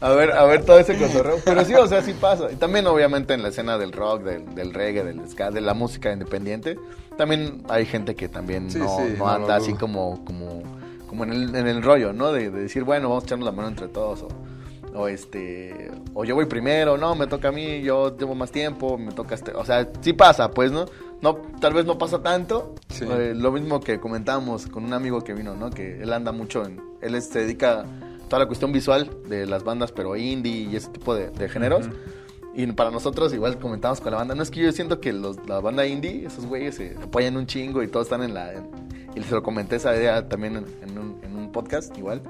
A ver, a ver todo ese cotorreo. Pero sí, o sea, sí pasa. Y también, obviamente, en la escena del rock, del, del reggae, del ska, de la música independiente, también hay gente que también no, no anda así como, como, como en el, en el rollo, ¿no? De, decir, bueno, vamos a echarnos la mano entre todos. O, o, este o yo voy primero no me toca a mí yo llevo más tiempo me toca este o sea sí pasa pues no no tal vez no pasa tanto eh, lo mismo que comentábamos con un amigo que vino no que él anda mucho en él se dedica toda la cuestión visual de las bandas, pero indie y ese tipo de, géneros. Y para nosotros, igual comentamos con la banda, no es que yo siento que los, la banda indie, esos güeyes se apoyan un chingo y todos están en la... y se lo comenté esa idea también en, un, en un podcast, igual.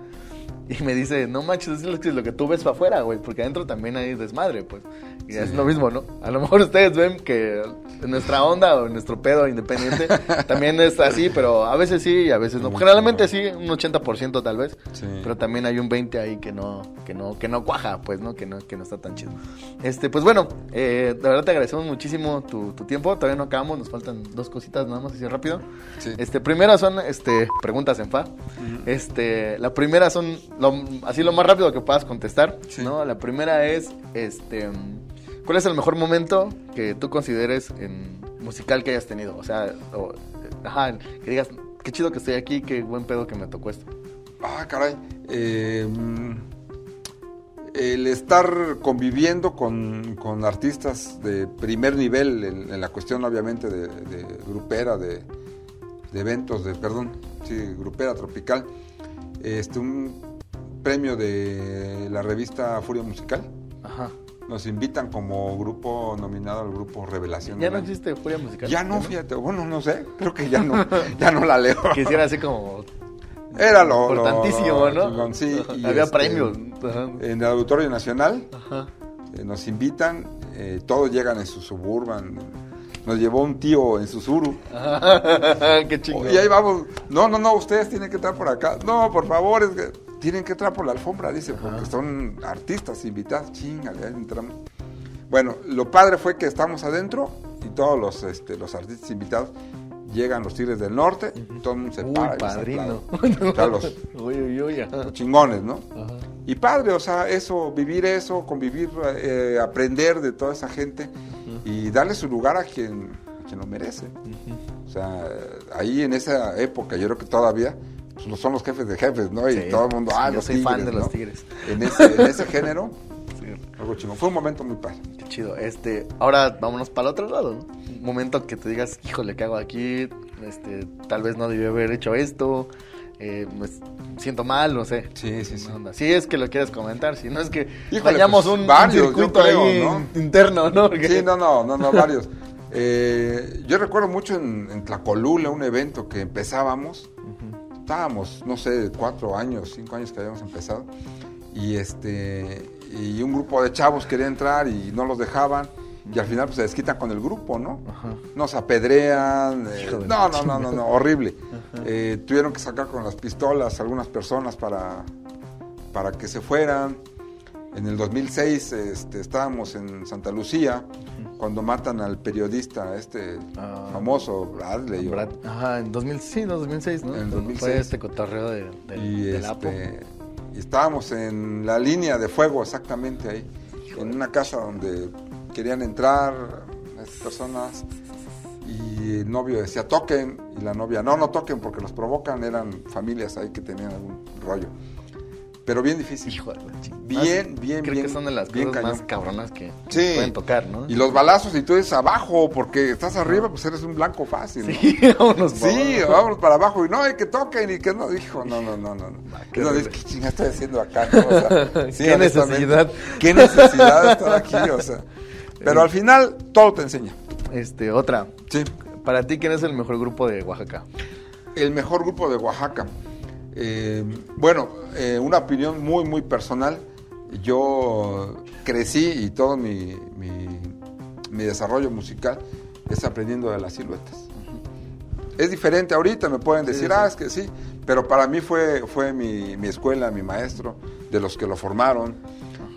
Y me dice, no manches, es lo que, tú ves para afuera, güey, porque adentro también hay desmadre, pues. Y es lo mismo, ¿no? A lo mejor ustedes ven que nuestra onda o nuestro pedo independiente también es así, pero a veces sí y a veces no. Generalmente sí, un 80% tal vez, pero también hay un 20 ahí que no que no que no cuaja, pues, ¿no? Que no que no está tan chido. Este, pues bueno, eh, de verdad te agradecemos muchísimo tu, tiempo. Todavía no acabamos, nos faltan dos cositas nada más así rápido. Este, primera son este preguntas en fa. Este, la primera son así lo más rápido que puedas contestar, ¿no? La primera es, este, ¿cuál es el mejor momento que tú consideres en musical que hayas tenido? O sea, ajá, que digas, qué chido que estoy aquí, qué buen pedo que me tocó esto. Ah, caray. Eh, el estar conviviendo con, artistas de primer nivel en, la cuestión obviamente de, grupera, de, de, eventos, de, perdón, sí, grupera tropical, este, un premio de la revista Furia Musical. Ajá. Nos invitan como grupo nominado al grupo Revelación. ¿Ya no existe Furia Musical? Ya no, fíjate. Bueno, no sé. Creo que ya no, ya no la leo. Quisiera así como... Era lo... Importantísimo, ¿no? sí. Había este, premios. En el Auditorio Nacional Ajá. Eh, nos invitan. Eh, todos llegan en su suburban nos llevó un tío en Susuru. Qué chingón. Y ahí vamos. No, no, no, ustedes tienen que entrar por acá. No, por favor, es que tienen que entrar por la alfombra, dice, porque son artistas invitados. Chingale, ahí entramos. Bueno, lo padre fue que estamos adentro y todos los, este, los artistas invitados llegan los Tigres del Norte, todo el mundo se para. padrino. los, chingones, ¿no? Y padre, o sea, eso, vivir eso, convivir, eh, aprender de toda esa gente y darle su lugar a quien, quien lo merece. O sea, ahí en esa época, yo creo que todavía pues, son los jefes de jefes, ¿no? Y todo el mundo, ah, yo soy fan de los tigres. En ese, en ese género, algo chingón. Fue un momento muy padre. Qué chido. Este, ahora vámonos para el otro lado, ¿no? Un momento que te digas, híjole, ¿qué hago aquí? Este, tal vez no debí haber hecho esto. Eh, pues, siento mal, no sé. Sí, sí, sí. Si es que lo quieres comentar, si no es que vayamos pues, un, varios, circuito ahí interno, ¿no? Sí, no, no, no, no, varios. Eh, yo recuerdo mucho en, en, Tlacolula, un evento que empezábamos, estábamos, no sé, cuatro años, cinco años que habíamos empezado, y este y un grupo de chavos quería entrar y no los dejaban, y al final pues se desquitan con el grupo, ¿no? Nos apedrean, eh, no, no, no, no, no, horrible. Eh, tuvieron que sacar con las pistolas algunas personas para, para que se fueran. En el 2006 este, estábamos en Santa Lucía cuando matan al periodista este ah. famoso Bradley. ajá, en 2006, no, 2006, ¿no? En 2006. Fue este cotorreo de, y del este, Y estábamos en la línea de fuego exactamente ahí, en una casa donde querían entrar estas personas y y el novio decía toquen y la novia no, no toquen porque los provocan, eran familias ahí que tenían algún rollo. Pero bien difícil. Hijo de la chingada. Bien, bien, Creo bien. que son de las bien cosas cañón. más cabronas que Sí. pueden tocar, ¿no? Y los balazos y tú eres abajo porque estás arriba, pues eres un blanco fácil. ¿no? Sí, vámonos por Sí, abajo. vámonos para abajo y no, hay que toquen y que no, hijo, no, no, no, no. qué No, ¿qué chingada estoy haciendo acá? no? O sea, sí, Qué necesidad. Qué necesidad de estar aquí, o sea. Pero al final todo te enseña. Este, otra. Sí. Para ti, ¿quién es el mejor grupo de Oaxaca? El mejor grupo de Oaxaca. Eh, bueno, eh, una opinión muy, muy personal. Yo crecí y todo mi, mi- mi desarrollo musical es aprendiendo de las siluetas. Es diferente ahorita, me pueden decir, sí. ah, es que sí, pero para mí fue, fue mi, mi escuela, mi maestro, de los que lo formaron.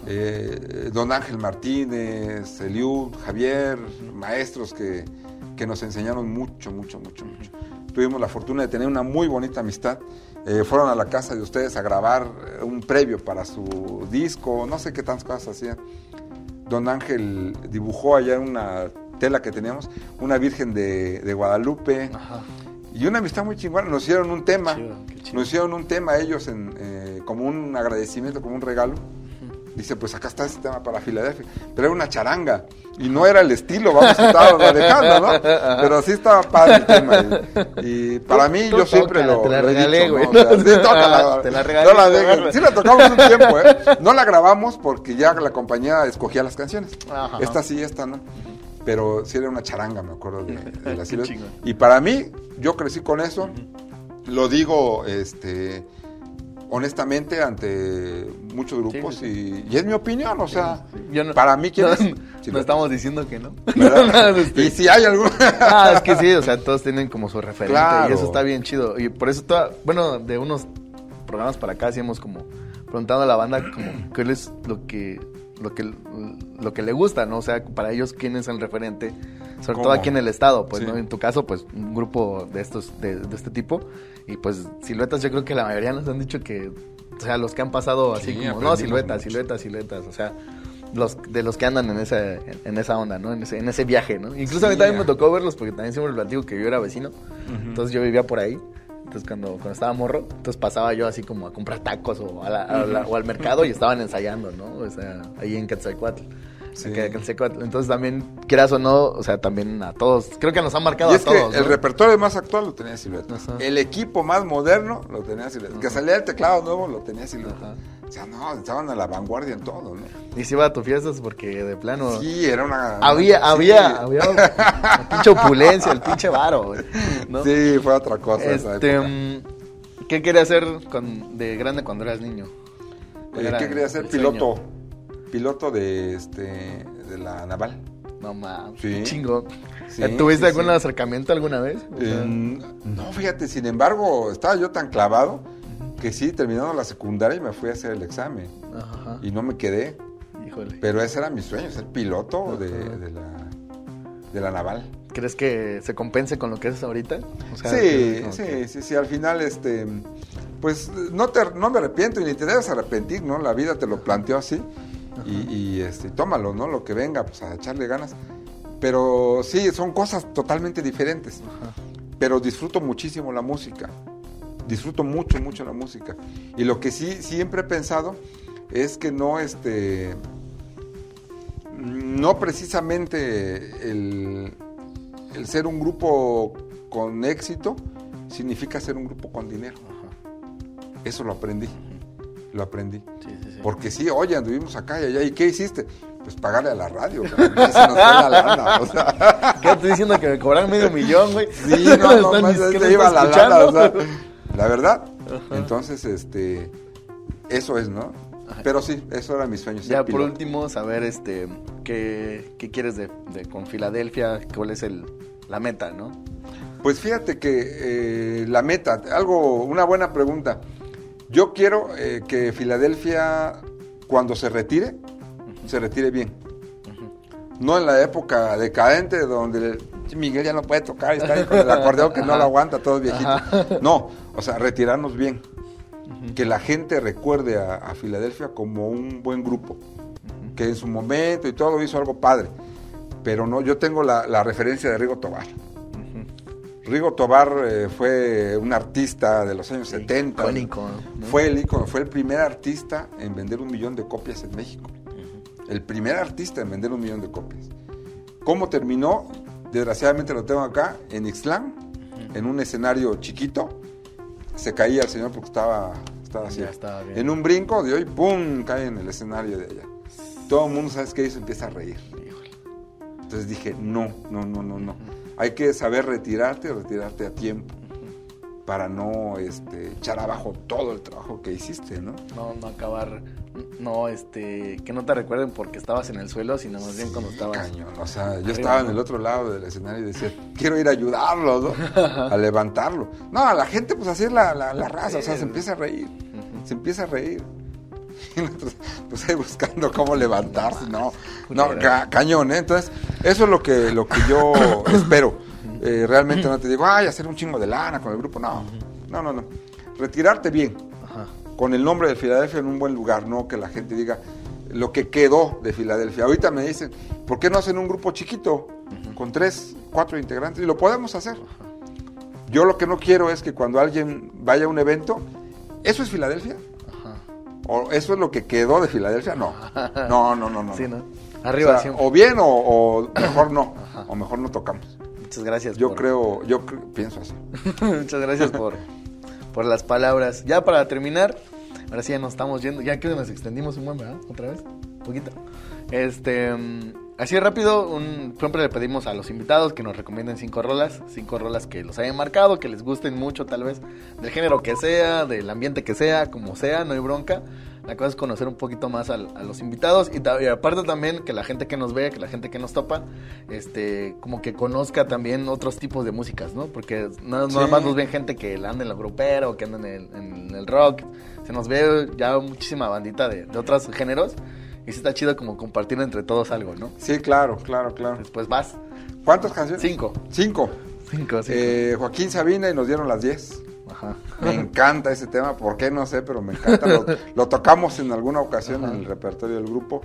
Eh, don Ángel Martínez, Eliud, Javier, maestros que, que nos enseñaron mucho, mucho, mucho, mucho. Tuvimos la fortuna de tener una muy bonita amistad. Eh, fueron a la casa de ustedes a grabar eh, un previo para su disco, no sé qué tantas cosas hacían. Don Ángel dibujó allá en una tela que teníamos, una Virgen de, de Guadalupe. Ajá. Y una amistad muy chingona. Nos hicieron un tema. Chido, qué chido. Nos hicieron un tema ellos en, eh, como un agradecimiento, como un regalo. Dice, pues acá está este tema para Filadelfia. Pero era una charanga. Y no era el estilo, vamos, que estábamos manejando, ¿no? Pero sí estaba padre el tema. Y, y para mí, yo siempre lo, te la regalé, güey. sí, tócala. Te la regalé, No la. Sí la tocamos un tiempo, ¿eh? No la grabamos porque ya la compañía escogía las canciones. Ajá. Esta sí, esta no. Pero sí era una charanga, me acuerdo de, de la Qué silueta. chingón. Y para mí, yo crecí con eso. Lo digo, este, honestamente, ante muchos grupos Sí, Y, y es mi opinión, o sea, Yo no- para mí, ¿quién no, es? No Silueta. estamos diciendo que no. ¿Verdad? Este, y si hay algún... Ah, es que sí, o sea, todos tienen como su referente Claro. y eso está bien chido. Y por eso, toda, bueno, de unos programas para acá hacíamos como preguntando a la banda como qué es lo que lo que lo que le gusta, ¿no? O sea, para ellos quién es el referente, sobre todo aquí en el estado, pues, Sí. ¿no? En tu caso, pues un grupo de estos de, de este tipo y pues siluetas yo creo que la mayoría nos han dicho que o sea, los que han pasado así Sí, como no, siluetas, mucho. siluetas, siluetas, o sea, los de los que andan en esa en, esa onda, ¿no? En ese, en ese viaje, ¿no? Incluso a mí Sí, también me ah. tocó verlos porque también siempre digo que yo era vecino. Entonces yo vivía por ahí. Entonces cuando, cuando estaba morro, entonces pasaba yo así como a comprar tacos o, a la- a la- o al mercado y estaban ensayando, ¿no? O sea, ahí en Quetzalcoatl. Sí. Entonces también, quieras o no, o sea, también a todos, creo que nos han marcado Y a es que todos. el ¿no? repertorio más actual lo tenía. Ajá. El equipo más moderno lo tenía Silueta. El que salía el teclado nuevo lo tenía Silueta. Sea, no, estaban a la vanguardia en todo, ¿no? Y si iba a tus fiestas porque de plano... Sí, era una... Había, sí. había, había la pinche opulencia, el pinche varo, güey, ¿no? Sí, fue otra cosa esa Este, mm, ¿qué quería hacer con, de grande cuando eras niño? ¿Cuál Eh, era ¿Qué quería el Piloto. sueño? Piloto de, este, de la naval. No mames, Sí. qué chingón. Sí, ¿Tuviste sí, algún acercamiento alguna vez? Eh, no, fíjate, sin embargo, estaba yo tan clavado que sí, terminando la secundaria me fui a hacer el examen Ajá, y no me quedé. híjole. Pero ese era mi sueño, ser piloto de, Ajá. de la, de la naval. ¿Crees que se compense con lo que es ahorita? O sea, sí, que- sí, que- sí, sí, al final, este, pues no, te, no me arrepiento y ni te debes arrepentir, ¿no? La vida te lo planteó así y, y, este, tómalo, ¿no? Lo que venga, pues a echarle ganas. Pero sí, son cosas totalmente diferentes. Pero disfruto muchísimo la música. Disfruto mucho, mucho la música. Y lo que sí siempre he pensado es que no, este, no precisamente el, el ser un grupo con éxito significa ser un grupo con dinero. Eso lo aprendí. Lo aprendí. Sí, sí, sí. Porque sí, oye, anduvimos acá y allá. ¿Y qué hiciste? Pues pagarle a la radio. cabrón, que se nos la lana. O sea, ¿Qué estoy diciendo que me cobraron medio millón, güey? sí, no, no, Están- más ¿qué se me iba estás la lana. o sea? La verdad. Entonces, este, eso es, ¿no? Pero sí, eso era mi sueño. Ya por último, saber este qué, qué quieres de, de- con Filadelfia, cuál es el, la meta, ¿no? Pues fíjate que eh, la meta, algo, una buena pregunta. Yo quiero eh, que Filadelfia, cuando se retire, se retire bien. No en la época decadente donde Miguel ya no puede tocar está ahí con el acordeón que no lo aguanta, todo viejito. No, o sea, retirarnos bien. Que la gente recuerde a, a Filadelfia como un buen grupo. Que en su momento y todo hizo algo padre. Pero no, yo tengo la, la referencia de Rigo Tobar. Rigo Tobar eh, fue un artista de los años 70. icónico, ¿no? Fue el ícono, fue el primer artista en vender un millón de copias en México. El primer artista en vender un millón de copias. ¿Cómo terminó? Desgraciadamente lo tengo acá, en Ixtlán, en un escenario chiquito. Se caía el señor porque estaba, estaba así. Estaba bien. En un brinco de hoy, ¡pum! cae en el escenario de allá. Todo el mundo, ¿sabes qué hizo? Empieza a reír. Entonces dije, no, no, no, no, no. Hay que saber retirarte, retirarte a tiempo para no este, echar abajo todo el trabajo que hiciste, ¿no? No, no acabar, no, este, que no te recuerden porque estabas en el suelo, sino más bien cuando estabas... Cañón, o sea, yo estaba en el otro lado del escenario y decía, quiero ir a ayudarlo, ¿no? A levantarlo. No, a la gente, pues así es la, la, la raza, o sea, se empieza a reír, se empieza a reír. Y nosotros, pues ahí buscando cómo levantarse, no, no, ca- cañón, ¿eh? Entonces, eso es lo que, lo que yo espero. Eh, realmente no te digo, ay, hacer un chingo de lana con el grupo, no, no, no, no. Retirarte bien. Con el nombre de Filadelfia en un buen lugar, no que la gente diga lo que quedó de Filadelfia. Ahorita me dicen, ¿por qué no hacen un grupo chiquito con tres, cuatro integrantes? Y lo podemos hacer. Yo lo que no quiero es que cuando alguien vaya a un evento, ¿eso es Filadelfia? ¿O eso es lo que quedó de Filadelfia? No, no, no, no. no. Sí, ¿no? O, Arriba sea, siempre. o bien o, o mejor no, o mejor no tocamos. Muchas gracias. Yo por- creo, yo cre- pienso así. Muchas gracias por, por las palabras. Ya para terminar, ahora sí ya nos estamos yendo. Ya que nos extendimos un buen, ¿verdad? Otra vez. Un poquito. Este. mm, Así rápido, un, siempre le pedimos a los invitados que nos recomienden cinco rolas, cinco rolas que los hayan marcado, que les gusten mucho tal vez, del género que sea, del ambiente que sea, como sea, no hay bronca. La cosa es conocer un poquito más al- a, los invitados y, aparte también que la gente que nos ve, que la gente que nos topa, este, como que conozca también otros tipos de músicas, ¿no? Porque Sí. nada más nos ven gente que anda en la grupera o que anda en el, en el rock. Se nos ve ya muchísima bandita de, de otros géneros y sí está chido como compartir entre todos algo, ¿no? Sí, claro, claro, claro. Después vas. ¿Cuántas canciones? Cinco. Cinco. Cinco, cinco. Eh, Joaquín Sabina y nos dieron las 10. Ajá. Me encanta ese tema, ¿por qué? No sé, pero me encanta. Lo, lo tocamos en alguna ocasión Ajá. en el repertorio del grupo.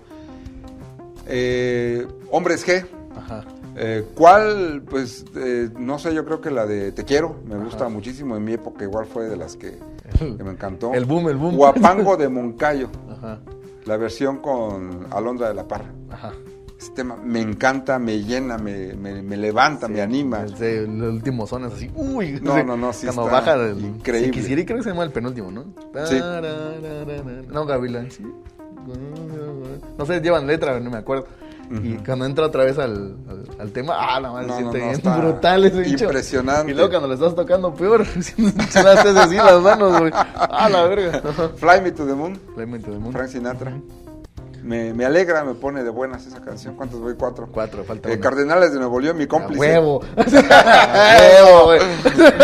Eh, Hombres G. Ajá. Eh, ¿Cuál? Pues eh, no sé, yo creo que la de Te Quiero. Me gusta muchísimo. En mi época igual fue de las que, que me encantó. El boom, el boom. Guapango de Moncayo. Ajá. La versión con Alondra de la Parra. Ajá. Ese tema me encanta, me llena, me, me- me levanta, me anima. El, de- el último son es así. Uy. No, no, no, sí Cuando está baja del. increíble. Si quisiera, creo que se llama el penúltimo, ¿no? Sí. No, Gavilán. sí. No sé, llevan letra, no me acuerdo. Y cuando entra otra vez al, al, al tema, ah, la madre, No, se no, siente no, bien brutal ese bicho. impresionante. Y luego cuando le estás tocando, peor. Sonaste así las manos, güey. Ah, la verga. Fly Me to the Moon, Lamento del mundo. Frank Sinatra. Me, me alegra, me pone de buenas esa canción. ¿Cuántos voy? Cuatro. Cuatro, falta Eh. Cardenales de Nuevo León, mi A cómplice. huevo. A huevo, güey.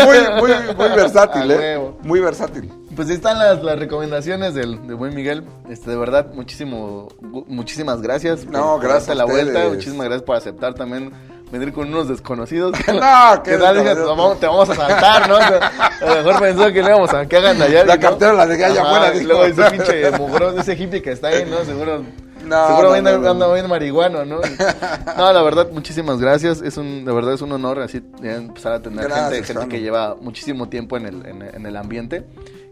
Muy, muy, muy versátil, A ¿eh? huevo. Muy versátil. Pues están las, las recomendaciones del, de buen Miguel. Este, de verdad, muchísimo, muchísimas gracias. No, gracias a la ustedes. vuelta. Muchísimas gracias por aceptar también venir con unos desconocidos. No, ¿Qué tal? Te vamos a saltar, ¿no? O sea, a lo mejor pensó que le íbamos a que hagan allá. La cartera la dejé allá afuera, Y luego ese pinche ese hippie que está ahí, ¿no? Seguro. No, seguro no, anda, no, no. anda bien marihuano, ¿no? No, la verdad, muchísimas gracias. Es un, de verdad es un honor así empezar a tener Gracias, gente, gente que lleva muchísimo tiempo en el, en, el- en el ambiente.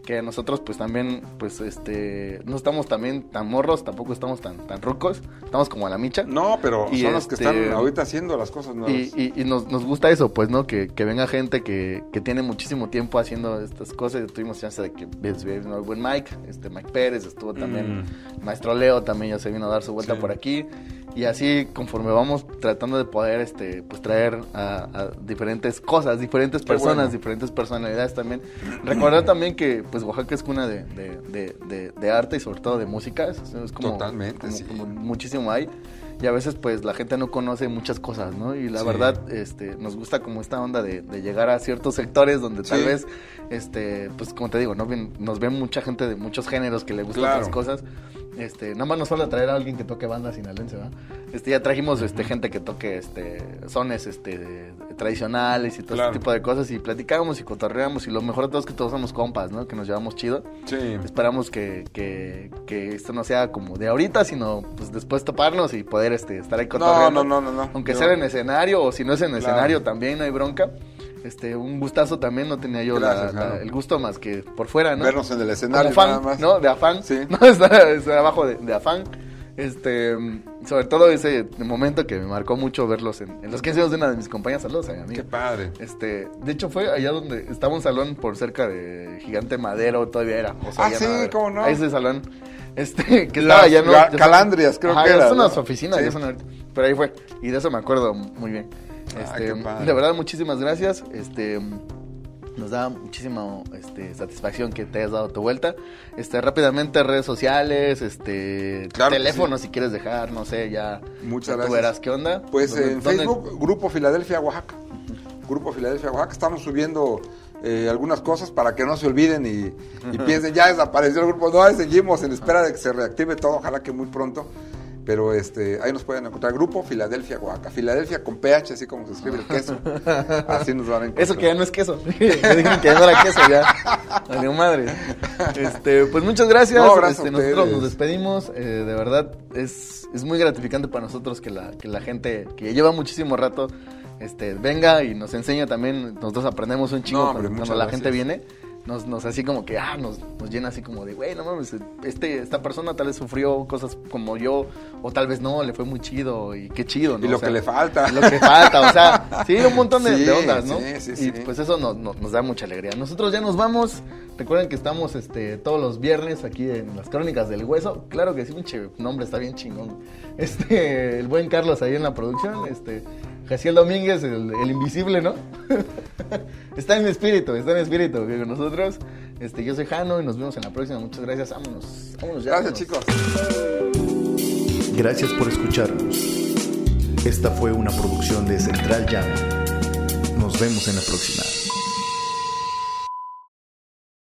Que nosotros pues también, pues este, no estamos también tan morros, tampoco estamos tan, tan rucos, estamos como a la micha. No, pero Y son los que este- están ahorita haciendo las cosas nuevas. Y, y- y nos, nos gusta eso, pues, ¿no? Que, que venga gente que, que tiene muchísimo tiempo haciendo estas cosas. Tuvimos chance de que vino el buen Mike, este Mike Pérez, estuvo también el maestro Leo, también ya se vino a dar su vuelta Sí. por aquí. Y así, conforme vamos tratando de poder, este, pues, traer a, a diferentes cosas, diferentes personas, bueno. diferentes personalidades también. Recordar también que, pues, Oaxaca es cuna de, de, de- de- de arte y sobre todo de música. Es, es como, Totalmente, como- sí. como muchísimo hay y a veces pues la gente no conoce muchas cosas, ¿no? Y la Sí. verdad, este, nos gusta como esta onda de, de llegar a ciertos sectores donde tal Sí. vez, este, pues como te digo, ¿no? Nos ven mucha gente de muchos géneros que le gustan Claro. otras cosas. Este, nada más nos falta traer a alguien que toque banda sinaloense, ¿verdad? Este, ya trajimos este, gente que toque este, sones este, tradicionales y todo Claro. este tipo de cosas y platicábamos y cotorreamos y lo mejor de todo es que todos somos compas, ¿no? Que nos llevamos chido. Sí. Esperamos que, que, que esto no sea como de ahorita, sino pues después toparnos y poder este, estar ahí No, cotorreando. no, no, no, no. Aunque Yo- sea en escenario o si no es en Claro. escenario también no hay bronca. Este, un gustazo también, no tenía yo la- la- el gusto más que por fuera, ¿no? Vernos en el escenario Como nada más. ¿no? De afán. Sí. No, está, está abajo de, de afán. Este, sobre todo ese momento que me marcó mucho verlos en, en los 15 años de una de mis compañías. Saludos a mi amiga. Qué padre. Este, de hecho fue allá donde estaba un salón por cerca de Gigante Madero, todavía era. O sea, Ah, sí, era. cómo no. Ahí ese salón. Este, que estaba ya no. Calandrias, creo Ajá, que era, son ¿no? las oficinas, Sí. ya son ahorita. Pero ahí fue. Y de eso me acuerdo muy bien. Ah, Este, de verdad, muchísimas gracias. Este. Nos da muchísima este, satisfacción que te hayas dado tu vuelta. Este, rápidamente, redes sociales, este, Claro teléfono si quieres dejar, no sé, ya. Muchas gracias. Tú verás qué onda. Pues ¿Dónde- en dónde- Facebook, Grupo Filadelfia, Oaxaca. Grupo Filadelfia, Oaxaca. Estamos subiendo eh, algunas cosas para que no se olviden y, y piensen, ya desapareció el grupo. No, ahí seguimos en espera de que se reactive todo, ojalá que muy pronto. Pero este, ahí nos pueden encontrar. Grupo Filadelfia, Oaxaca. Filadelfia con PH, así como se escribe el queso. Así nos van a encontrar. Eso que ya no es queso. Me dijeron que ya no era queso, ya. Valió madre. Este, pues muchas gracias. No, Este, nosotros nos despedimos. Eh, de verdad, es, es muy gratificante para nosotros que la, que la gente que lleva muchísimo rato este, venga y nos enseña también. Nosotros aprendemos un chingo No, hombre, cuando, la gente viene. Nos, nos así como que, ah, nos, nos llena así como de, güey, no mames, este, esta persona tal vez sufrió cosas como yo, o tal vez no, le fue muy chido, y qué chido, ¿no? Y lo O sea, que le falta. Lo que falta, o sea, sí, un montón de, Sí, de ondas, ¿no? sí, sí, y sí. pues eso nos, da mucha alegría. Nosotros ya nos vamos. Recuerden que estamos este, todos los viernes aquí en las Crónicas del Hueso. Claro que sí, pinche nombre está bien chingón. Este, el buen Carlos ahí en la producción. Este, Jaciel Domínguez, el, el invisible, ¿no? está en mi espíritu, está en mi espíritu que con nosotros. Este, yo soy Jano y nos vemos en la próxima. Muchas gracias. Vámonos. Vámonos ya. Gracias, vámonos. chicos. Gracias por escucharnos. Esta fue una producción de Central Jam. Nos vemos en la próxima.